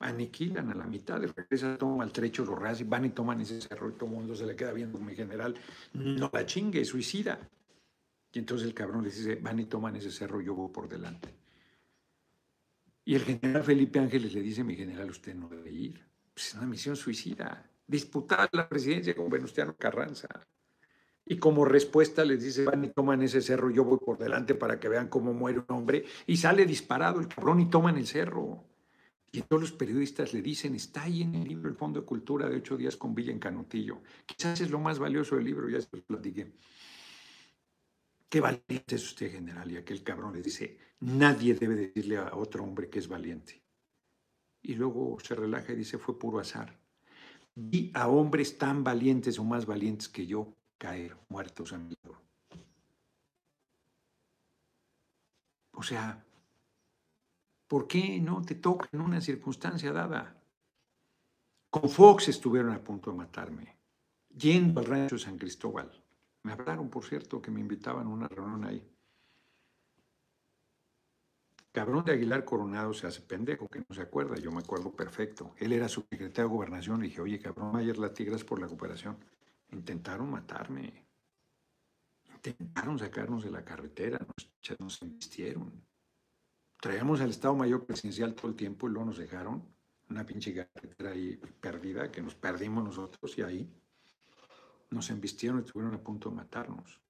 aniquilan a la mitad, de regresa, toma el trecho, lo y van y toman ese cerro y todo el mundo se le queda viendo mi general, no la chingue, suicida. Y entonces el cabrón le dice, van y toman ese cerro, yo voy por delante. Y el general Felipe Ángeles le dice, mi general, usted no debe ir. Pues es una misión suicida disputar la presidencia con Venustiano Carranza. Y como respuesta les dice, van y toman ese cerro, yo voy por delante para que vean cómo muere un hombre. Y sale disparado el cabrón y toman el cerro. Y todos los periodistas le dicen, está ahí en el libro El Fondo de Cultura de ocho días con Villa en Canutillo. Quizás es lo más valioso del libro, ya se lo platiqué. Qué valiente es usted, general. Y aquel cabrón le dice, nadie debe decirle a otro hombre que es valiente. Y luego se relaja y dice, fue puro azar vi a hombres tan valientes o más valientes que yo caer muertos a mi. O sea, ¿por qué no te toca en una circunstancia dada? Con Fox estuvieron a punto de matarme, yendo al rancho San Cristóbal. Me hablaron, por cierto, que me invitaban a una reunión ahí. Cabrón de Aguilar Coronado se hace pendejo, que no se acuerda, yo me acuerdo perfecto. Él era su secretario de gobernación y dije, oye, cabrón, Mayer Latigras por la cooperación. Intentaron matarme. Intentaron sacarnos de la carretera, nos, nos embistieron. Traíamos al Estado Mayor Presidencial todo el tiempo y luego nos dejaron una pinche carretera ahí perdida, que nos perdimos nosotros y ahí nos embistieron y estuvieron a punto de matarnos.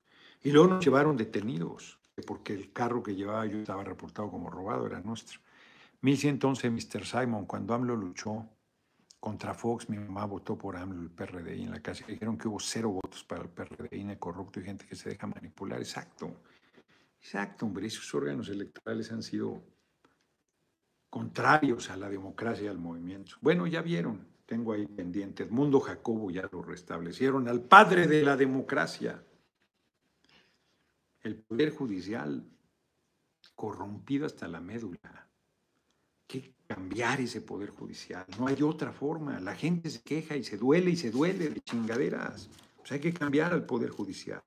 Y luego nos llevaron detenidos porque el carro que llevaba yo estaba reportado como robado, era nuestro. 1111, Mr. Simon, cuando AMLO luchó contra Fox, mi mamá votó por AMLO, el PRDI en la casa. Dijeron que hubo cero votos para el PRDI, corrupto y gente que se deja manipular. Exacto. Exacto, hombre. Esos órganos electorales han sido contrarios a la democracia y al movimiento. Bueno, ya vieron, tengo ahí pendiente, Mundo Jacobo ya lo restablecieron, al padre de la democracia el Poder Judicial corrompido hasta la médula. ¿Qué cambiar ese poder judicial. No hay otra forma. La gente se queja y se duele y se duele de chingaderas. Pues hay que cambiar al poder judicial.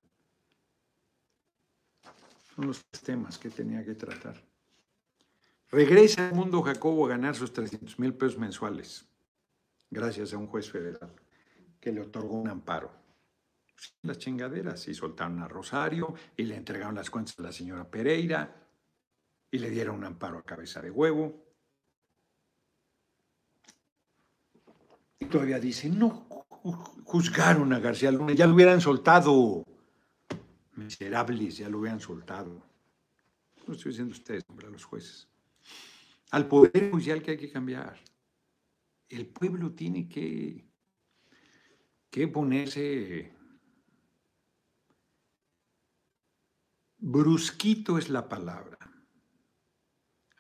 Son los temas que tenía que tratar. Regresa al mundo Jacobo a ganar sus 300 mil pesos mensuales, gracias a un juez federal que le otorgó un amparo. Las chingaderas, y soltaron a Rosario y le entregaron las cuentas a la señora Pereira y le dieron un amparo a cabeza de huevo. Y todavía dice, no juzgaron a García Luna, ya lo hubieran soltado. Miserables, ya lo hubieran soltado. No estoy diciendo ustedes, hombre, a los jueces. Al poder judicial que hay que cambiar. El pueblo tiene que, que ponerse brusquito es la palabra.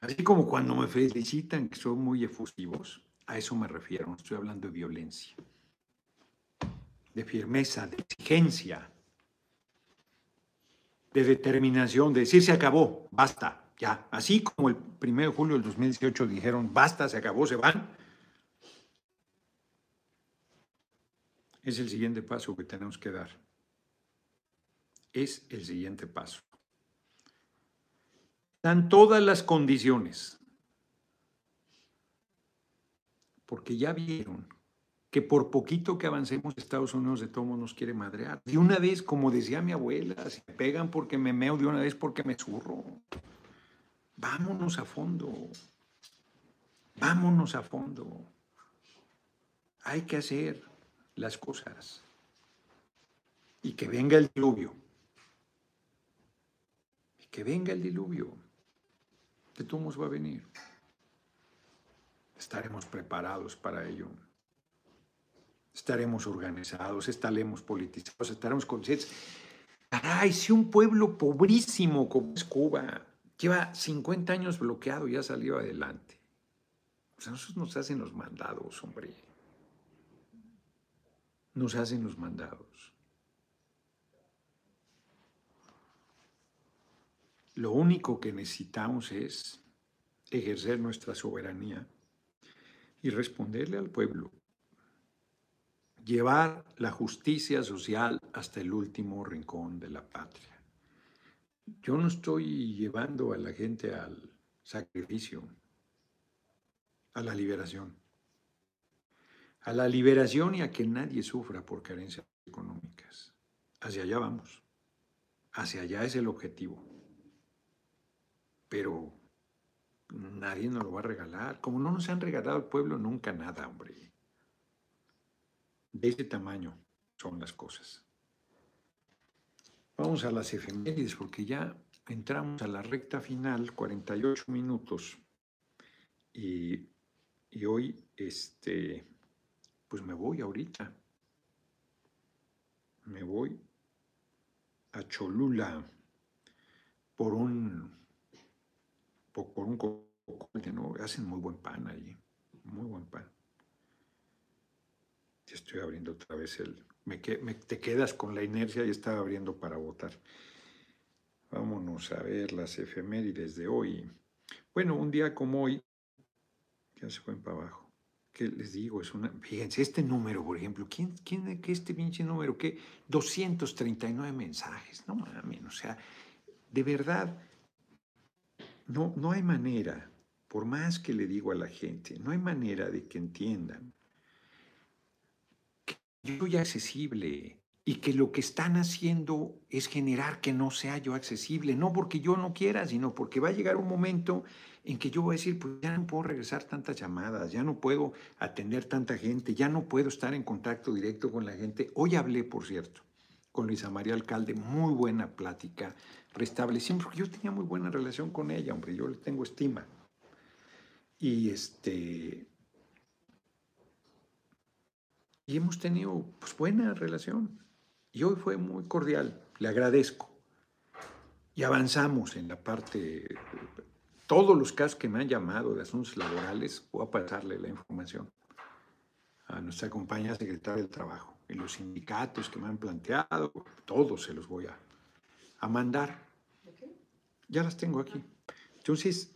Así como cuando me felicitan que son muy efusivos, a eso me refiero, estoy hablando de violencia, de firmeza, de exigencia, de determinación, de decir se acabó, basta, ya. Así como el 1 de julio del 2018 dijeron basta, se acabó, se van. Es el siguiente paso que tenemos que dar. Es el siguiente paso. Dan todas las condiciones porque ya vieron que por poquito que avancemos Estados Unidos de todos nos quiere madrear. De una vez, como decía mi abuela, si me pegan porque me meo, de una vez porque me zurro. Vámonos a fondo. Vámonos a fondo. Hay que hacer las cosas. Y que venga el diluvio. Y que venga el diluvio. De todos va a venir estaremos preparados para ello. Estaremos organizados, estaremos politizados, estaremos conscientes. Caray, si un pueblo pobrísimo como es Cuba lleva 50 años bloqueado y ha salido adelante. O sea, nosotros nos hacen los mandados, hombre. Nos hacen los mandados. Lo único que necesitamos es ejercer nuestra soberanía y responderle al pueblo. Llevar la justicia social hasta el último rincón de la patria. Yo no estoy llevando a la gente al sacrificio, a la liberación. A la liberación y a que nadie sufra por carencias económicas. Hacia allá vamos. Hacia allá es el objetivo. Pero Nadie nos lo va a regalar. Como no nos han regalado al pueblo nunca nada, hombre. De ese tamaño son las cosas. Vamos a las efemérides porque ya entramos a la recta final, 48 minutos. Y, y hoy, este, pues me voy ahorita. Me voy a Cholula por un por un ¿no? Hacen muy buen pan allí, muy buen pan. Ya estoy abriendo otra vez el... Me, te quedas con la inercia y estaba abriendo para votar. Vámonos a ver las efemérides de hoy. Bueno, un día como hoy, ya se fue para abajo. ¿Qué les digo? Es una, fíjense, este número, por ejemplo, ¿quién, quién, qué este pinche número? ¿Qué? 239 mensajes. No mames, o sea, de verdad, no, no hay manera, por más que le digo a la gente, no hay manera de que entiendan que yo soy accesible y que lo que están haciendo es generar que no sea yo accesible, no porque yo no quiera, sino porque va a llegar un momento en que yo voy a decir, pues ya no puedo regresar tantas llamadas, ya no puedo atender tanta gente, ya no puedo estar en contacto directo con la gente. Hoy hablé, por cierto, con Luisa María Alcalde, muy buena plática, restablecimos, porque yo tenía muy buena relación con ella, hombre, yo le tengo estima. Y este. Y hemos tenido pues, buena relación. Y hoy fue muy cordial, le agradezco. Y avanzamos en la parte. Todos los casos que me han llamado de asuntos laborales, voy a pasarle la información a nuestra compañera secretaria del Trabajo. Y los sindicatos que me han planteado, todos se los voy a, a mandar. Ya las tengo aquí. Entonces,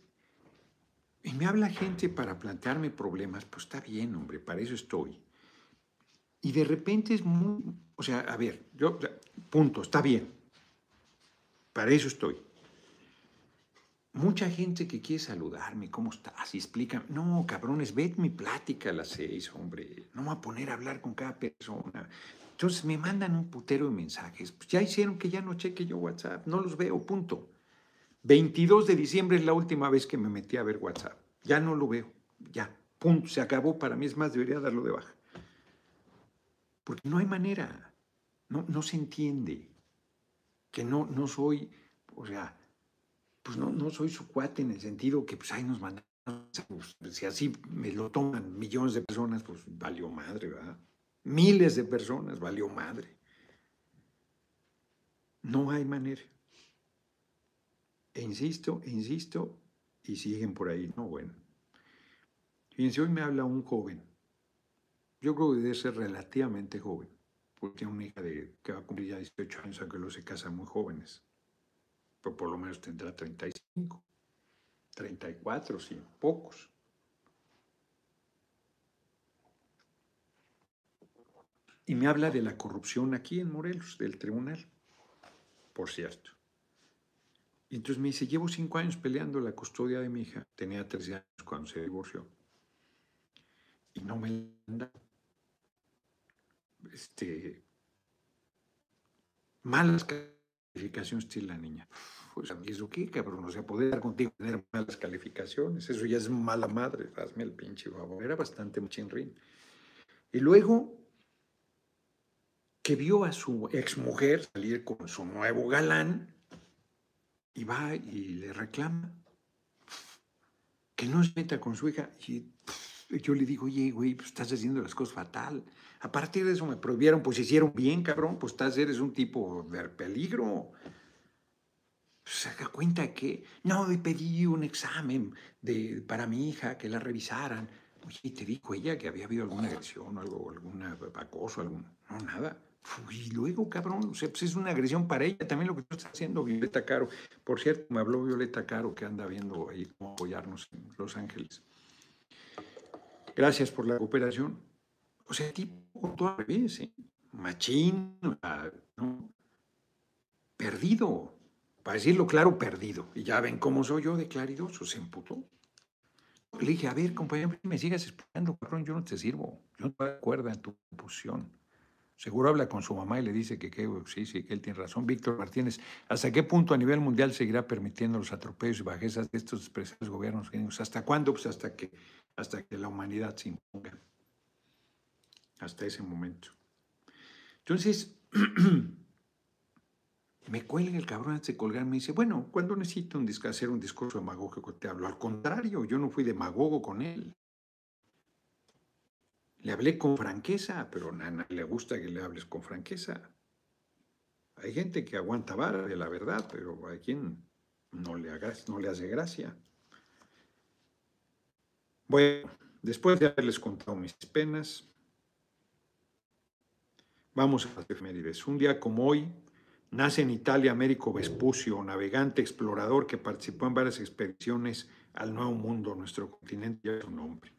Y me habla gente para plantearme problemas, pues está bien, hombre, para eso estoy. Y de repente es muy, o sea, a ver, yo, punto, está bien. Para eso estoy. Mucha gente que quiere saludarme, ¿cómo estás? Y explica, no, cabrones, ved mi plática a las seis, hombre. No me voy a poner a hablar con cada persona. Entonces me mandan un putero de mensajes. Pues ya hicieron que ya no cheque yo WhatsApp. No los veo, punto. 22 de diciembre es la última vez que me metí a ver WhatsApp. Ya no lo veo. Ya, punto. Se acabó. Para mí es más, debería darlo de baja. Porque no hay manera. No, no se entiende. Que no, no soy, o sea, pues no, no soy su cuate en el sentido que pues ahí nos mandan. Pues, si así me lo toman millones de personas, pues valió madre, ¿verdad? Miles de personas, valió madre. No hay manera. E insisto, e insisto, y siguen por ahí. No, bueno. Fíjense, hoy me habla un joven. Yo creo que debe ser relativamente joven, porque tiene una hija de, que va a cumplir ya 18 años, aunque los se casan muy jóvenes pero por lo menos tendrá 35, 34, sí, pocos. Y me habla de la corrupción aquí en Morelos, del tribunal, por cierto. Y entonces me dice, llevo cinco años peleando la custodia de mi hija. Tenía 13 años cuando se divorció. Y no me la Este, malas calificaciones tiene la niña. Pues a mí eso qué, cabrón, o sea, poder contigo tener malas calificaciones, eso ya es mala madre, hazme el pinche favor. Era bastante chinrín. Y luego que vio a su exmujer salir con su nuevo galán y va y le reclama que no se meta con su hija. Y yo le digo, oye, güey, pues estás haciendo las cosas fatal. A partir de eso me prohibieron, pues hicieron bien, cabrón, pues estás, eres un tipo de peligro. Se da cuenta que, no, pedí un examen de, para mi hija, que la revisaran. Oye, ¿y te dijo ella que había habido alguna agresión algo, algún acoso? Algún... No, nada. Y luego, cabrón, o sea, pues es una agresión para ella también lo que tú estás haciendo, Violeta Caro. Por cierto, me habló Violeta Caro que anda viendo ahí cómo apoyarnos en Los Ángeles. Gracias por la cooperación. O sea, tipo todo al revés, ¿eh? Machín, ¿no? Perdido. Para decirlo claro, perdido. Y ya ven cómo soy yo de claridoso, se emputó. Le dije, a ver, compañero, me sigas explicando, cabrón, yo no te sirvo. Yo no te acuerdo en tu posición. Seguro habla con su mamá y le dice que, sí, sí, que él tiene razón. Víctor Martínez, ¿hasta qué punto a nivel mundial seguirá permitiendo los atropellos y bajezas de estos expresados gobiernos? ¿Hasta cuándo? Pues hasta que hasta que la humanidad se imponga. Hasta ese momento. Entonces, me cuelga el cabrón antes de colgar, me dice, bueno, cuando necesito un hacer un discurso demagógico te hablo? Al contrario, yo no fui demagogo con él. Le hablé con franqueza, pero a le gusta que le hables con franqueza. Hay gente que aguanta vara de la verdad, pero hay quien no le, no le hace gracia. Bueno, después de haberles contado mis penas, vamos a las efemérides. Un día como hoy, nace en Italia Américo Vespucio, navegante explorador que participó en varias expediciones al Nuevo Mundo, nuestro continente ya su nombre.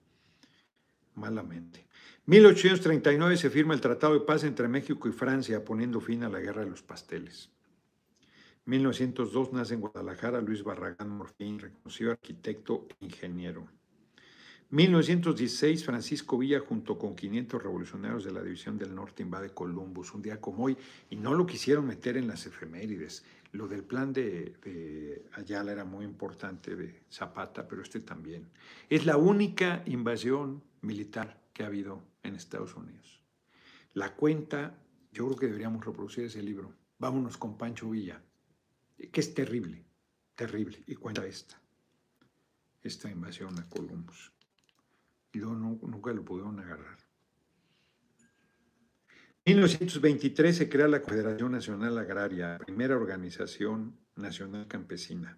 Malamente. 1839 se firma el Tratado de Paz entre México y Francia, poniendo fin a la Guerra de los Pasteles. 1902 nace en Guadalajara Luis Barragán Morfín, reconocido arquitecto e ingeniero. 1916, Francisco Villa, junto con 500 revolucionarios de la División del Norte, invade Columbus, un día como hoy, y no lo quisieron meter en las efemérides. Lo del plan de, Ayala era muy importante, de Zapata, pero este también. Es la única invasión militar que ha habido en Estados Unidos. La cuenta, yo creo que deberíamos reproducir ese libro. Vámonos con Pancho Villa, que es terrible, terrible, y cuenta esta, esta invasión a Columbus y nunca lo pudieron agarrar. En 1923 se crea la Confederación Nacional Agraria, primera organización nacional campesina.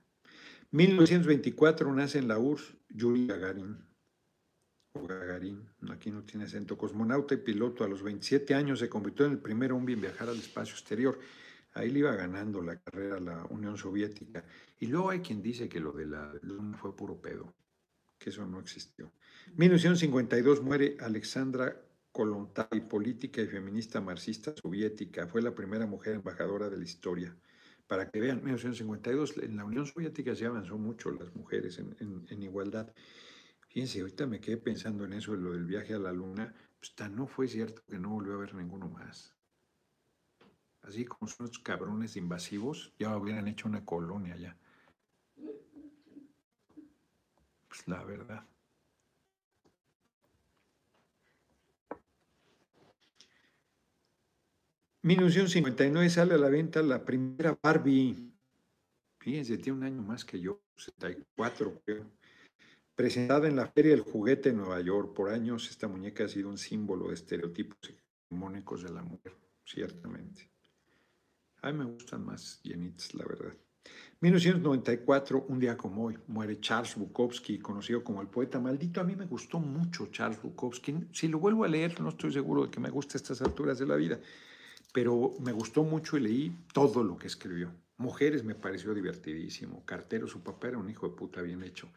1924 nace en la URSS Yuri Gagarin, o Gagarin, aquí no tiene acento, cosmonauta y piloto. A los 27 años se convirtió en el primer hombre en viajar al espacio exterior. Ahí le iba ganando la carrera a la Unión Soviética. Y luego hay quien dice que lo de la Luna fue puro pedo que eso no existió. 1952 muere Alexandra Kolontai, política y feminista marxista soviética. Fue la primera mujer embajadora de la historia. Para que vean, 1952, en la Unión Soviética se avanzó mucho las mujeres en, igualdad. Fíjense, ahorita me quedé pensando en eso, en lo del viaje a la luna. Pues no fue cierto que no volvió a haber ninguno más. Así como son estos cabrones invasivos, ya hubieran hecho una colonia ya. Pues la verdad. 1959 sale a la venta la primera Barbie. Fíjense, tiene un año más que yo, 74 creo. Presentada en la Feria del Juguete en Nueva York. Por años esta muñeca ha sido un símbolo de estereotipos hegemónicos de la mujer, ciertamente. A mí me gustan más llenitas, la verdad. 1994, un día como hoy, muere Charles Bukowski, conocido como el poeta maldito. A mí me gustó mucho Charles Bukowski. Si lo vuelvo a leer, no estoy seguro de que me guste a estas alturas de la vida pero me gustó mucho y leí todo lo que escribió. Mujeres me pareció divertidísimo. Cartero, su papá era un hijo de puta bien hecho.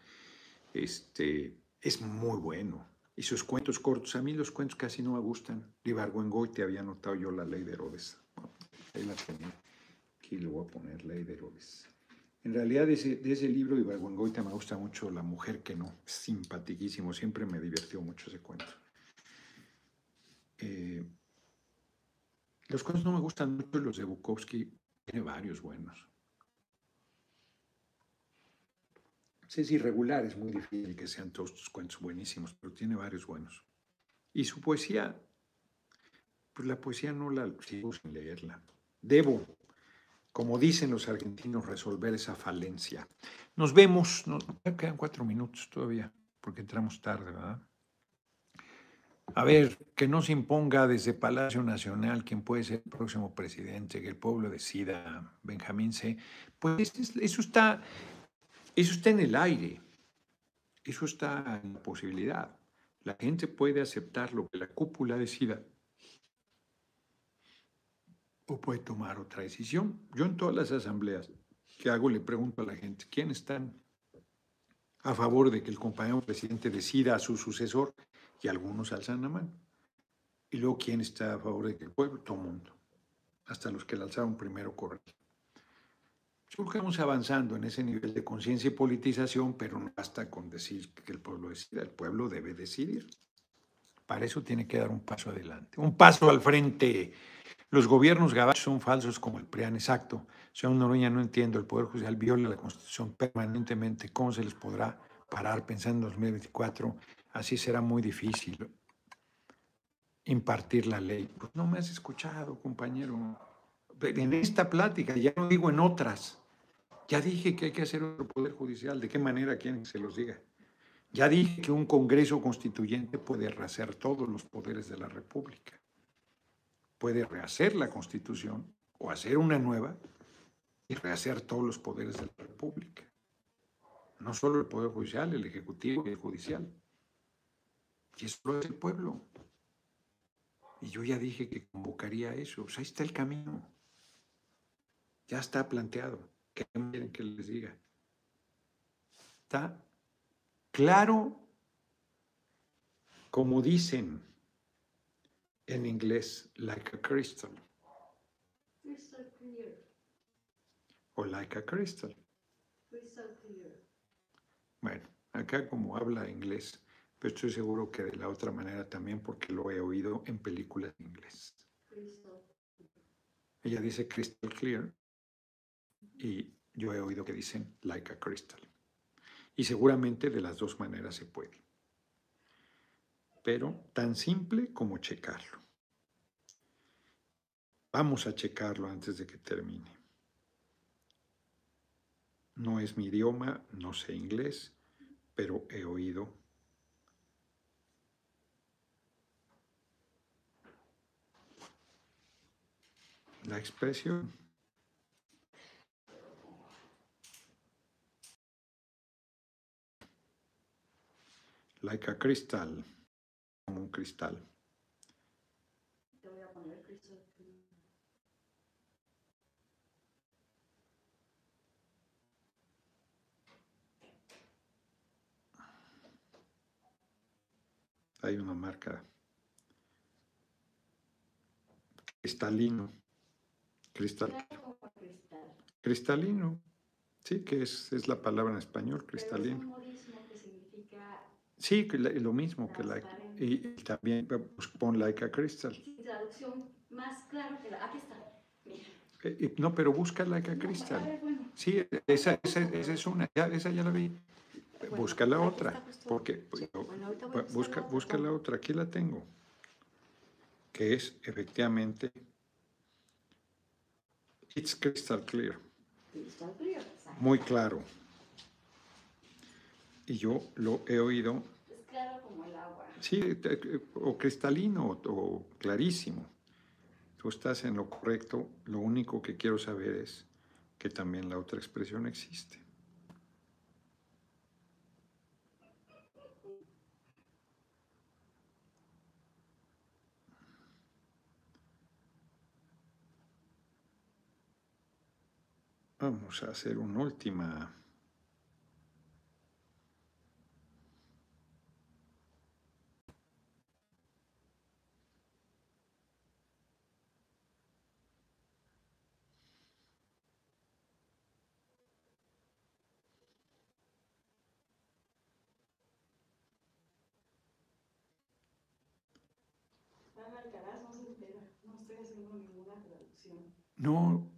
Este, es muy bueno. Y sus cuentos cortos, a mí los cuentos casi no me gustan. te había notado yo la ley de Herodes. ahí la tenía. Aquí le voy a poner ley de Herodes. En realidad de ese, de ese libro de Ibargüengoitia me gusta mucho La mujer que no. Simpaticísimo, siempre me divirtió mucho ese cuento. Eh, los cuentos no me gustan mucho, los de Bukowski tiene varios buenos. Es irregular, es muy difícil que sean todos sus cuentos buenísimos, pero tiene varios buenos. Y su poesía, pues la poesía no la sigo sin leerla. Debo, como dicen los argentinos, resolver esa falencia. Nos vemos, nos quedan cuatro minutos todavía, porque entramos tarde, ¿verdad? A ver, que no se imponga desde Palacio Nacional quién puede ser el próximo presidente, que el pueblo decida, Benjamín C. Pues eso está, eso está en el aire, eso está en la posibilidad. La gente puede aceptar lo que la cúpula decida o puede tomar otra decisión. Yo en todas las asambleas que hago le pregunto a la gente, ¿quién están a favor de que el compañero presidente decida a su sucesor y algunos alzan la mano. Y luego, ¿quién está a favor de que el pueblo? Todo el mundo. Hasta los que la alzaron primero corren. Yo avanzando en ese nivel de conciencia y politización, pero no basta con decir que el pueblo decida. El pueblo debe decidir. Para eso tiene que dar un paso adelante, un paso al frente. Los gobiernos gabachos son falsos como el PRIAN, exacto. Señor Noroña, no entiendo, el Poder Judicial viola la Constitución permanentemente. ¿Cómo se les podrá parar pensando en 2024 así será muy difícil impartir la ley. Pues no me has escuchado, compañero. En esta plática, ya no digo en otras, ya dije que hay que hacer otro poder judicial. ¿De qué manera quieren que se los diga? Ya dije que un Congreso constituyente puede rehacer todos los poderes de la República. Puede rehacer la Constitución o hacer una nueva y rehacer todos los poderes de la República. No solo el Poder Judicial, el Ejecutivo y el Judicial. Y eso lo es el pueblo. Y yo ya dije que convocaría eso. Pues ahí está el camino. Ya está planteado. ¿Qué quieren que les diga? Está claro, como dicen en inglés, like a crystal. Crystal clear. O like a crystal. Crystal clear. Bueno, acá como habla inglés, pero estoy seguro que de la otra manera también porque lo he oído en películas en inglés. Ella dice crystal clear y yo he oído que dicen like a crystal. Y seguramente de las dos maneras se puede. Pero tan simple como checarlo. Vamos a checarlo antes de que termine. No es mi idioma, no sé inglés, pero he oído la expresión. Like a crystal, como un cristal. Hay una marca cristalino. Cristal. Cristalino. Sí, que es, es la palabra en español, cristalino. Sí, lo mismo que like. Y, también pues, pon like a crystal. traducción más claro que la. Aquí está. Eh, no, pero busca like a crystal. Sí, esa, esa, esa, es una, ya, esa ya la vi. busca la otra, porque pues, busca, busca la otra, aquí la tengo, que es efectivamente It's crystal clear. Crystal clear, Muy claro. Y yo lo he oído. Es claro como el agua. Sí, o cristalino o clarísimo. Tú estás en lo correcto. Lo único que quiero saber es que también la otra expresión existe. Vamos a hacer una última no estoy haciendo No,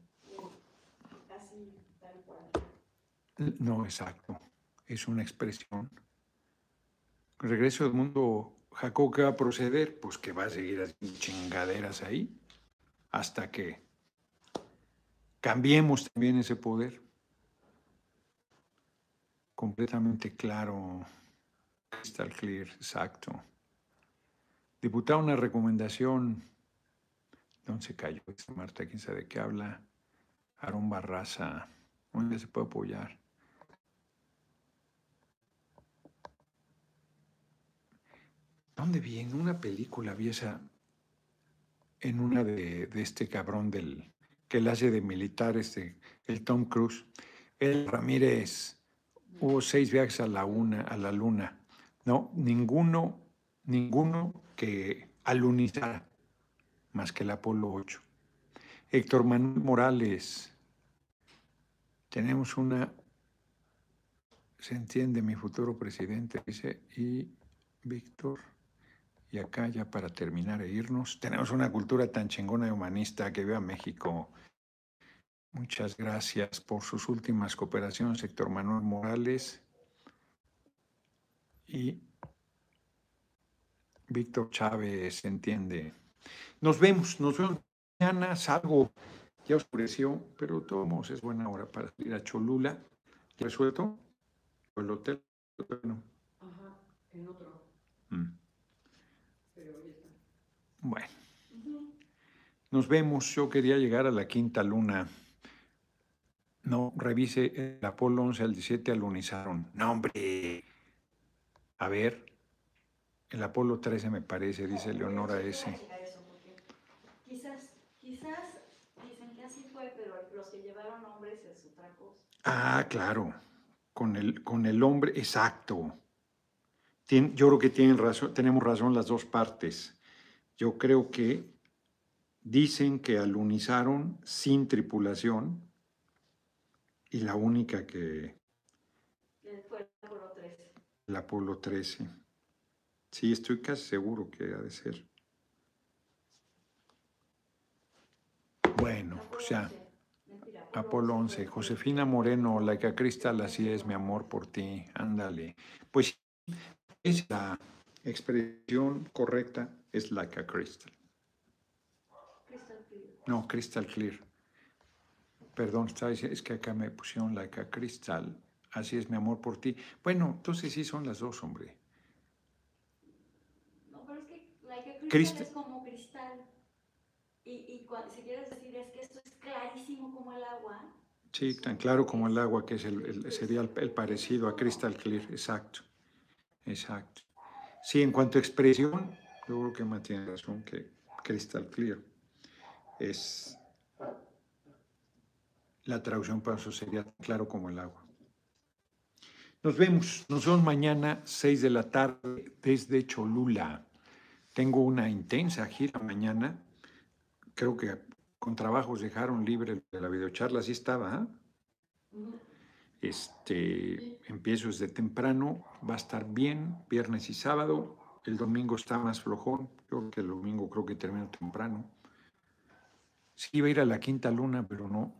No, exacto. Es una expresión. Regreso al mundo, Jacob, ¿qué va a proceder? Pues que va a seguir haciendo chingaderas ahí hasta que cambiemos también ese poder. Completamente claro, crystal clear, exacto. Diputado, una recomendación. ¿Dónde se cayó? Marta, quién sabe de qué habla. Aaron Barraza. ¿Dónde se puede apoyar? ¿Dónde vi? En una película vi esa, en una de, este cabrón del, que él hace de militar, este, el Tom Cruise. El Ramírez, hubo seis viajes a la, una, a la luna. No, ninguno, ninguno que alunizara, más que el Apolo 8. Héctor Manuel Morales, tenemos una, se entiende, mi futuro presidente, dice, y Víctor. Y acá ya para terminar e irnos, tenemos una cultura tan chingona y humanista que a México. Muchas gracias por sus últimas cooperaciones, Héctor Manuel Morales y Víctor Chávez, entiende. Nos vemos, nos vemos mañana, salgo, ya oscureció, pero todos es buena hora para ir a Cholula. ¿Resuelto? ¿El hotel? Ajá, en otro. Mm. Bueno, nos vemos. Yo quería llegar a la quinta luna. No, revise el Apolo 11 al 17 alunizaron. No, hombre. A ver, el Apolo 13 me parece, dice Leonora S. Quizás, dicen que así fue, pero los que llevaron hombres es otra cosa. Ah, claro. Con el, con el hombre, exacto. yo creo que tienen razón, tenemos razón las dos partes. Yo creo que dicen que alunizaron sin tripulación y la única que... Fue el Apolo 13. El Apolo 13. Sí, estoy casi seguro que ha de ser. Bueno, pues ya. Apolo 11. Josefina Moreno, laica cristal, así es mi amor por ti. Ándale. Pues es la expresión correcta es like a crystal. Crystal clear. No, crystal clear. Perdón, es que acá me pusieron like a crystal. Así es mi amor por ti. Bueno, entonces sí son las dos, hombre. No, pero es que like a crystal, es como cristal. Y, y si quieres decir es que esto es clarísimo como el agua. Sí, tan claro como el agua, que es el, sería el, parecido a crystal clear, exacto. Exacto. Sí, en cuanto a expresión, yo creo que Matt tiene razón, que Crystal Clear es la traducción para eso sería claro como el agua. Nos vemos, nos vemos mañana, 6 de la tarde, desde Cholula. Tengo una intensa gira mañana. Creo que con trabajos dejaron libre de la videocharla, así estaba. ¿ah? Este, empiezo desde temprano, va a estar bien, viernes y sábado. El domingo está más flojón. Yo creo que el domingo creo que termino temprano. Sí iba a ir a la quinta luna, pero no.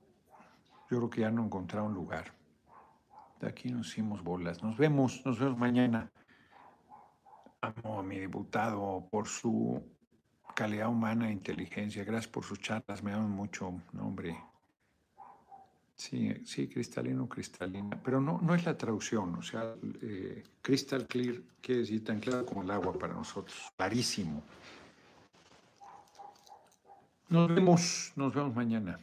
Yo creo que ya no encontraron lugar. De aquí nos hicimos bolas. Nos vemos, nos vemos mañana. Amo a mi diputado por su calidad humana e inteligencia. Gracias por sus charlas, me aman mucho, nombre. Sí, sí, cristalino, cristalina, pero no, no es la traducción, o sea, eh, crystal clear quiere decir tan claro como el agua para nosotros, clarísimo. Nos vemos, nos vemos mañana.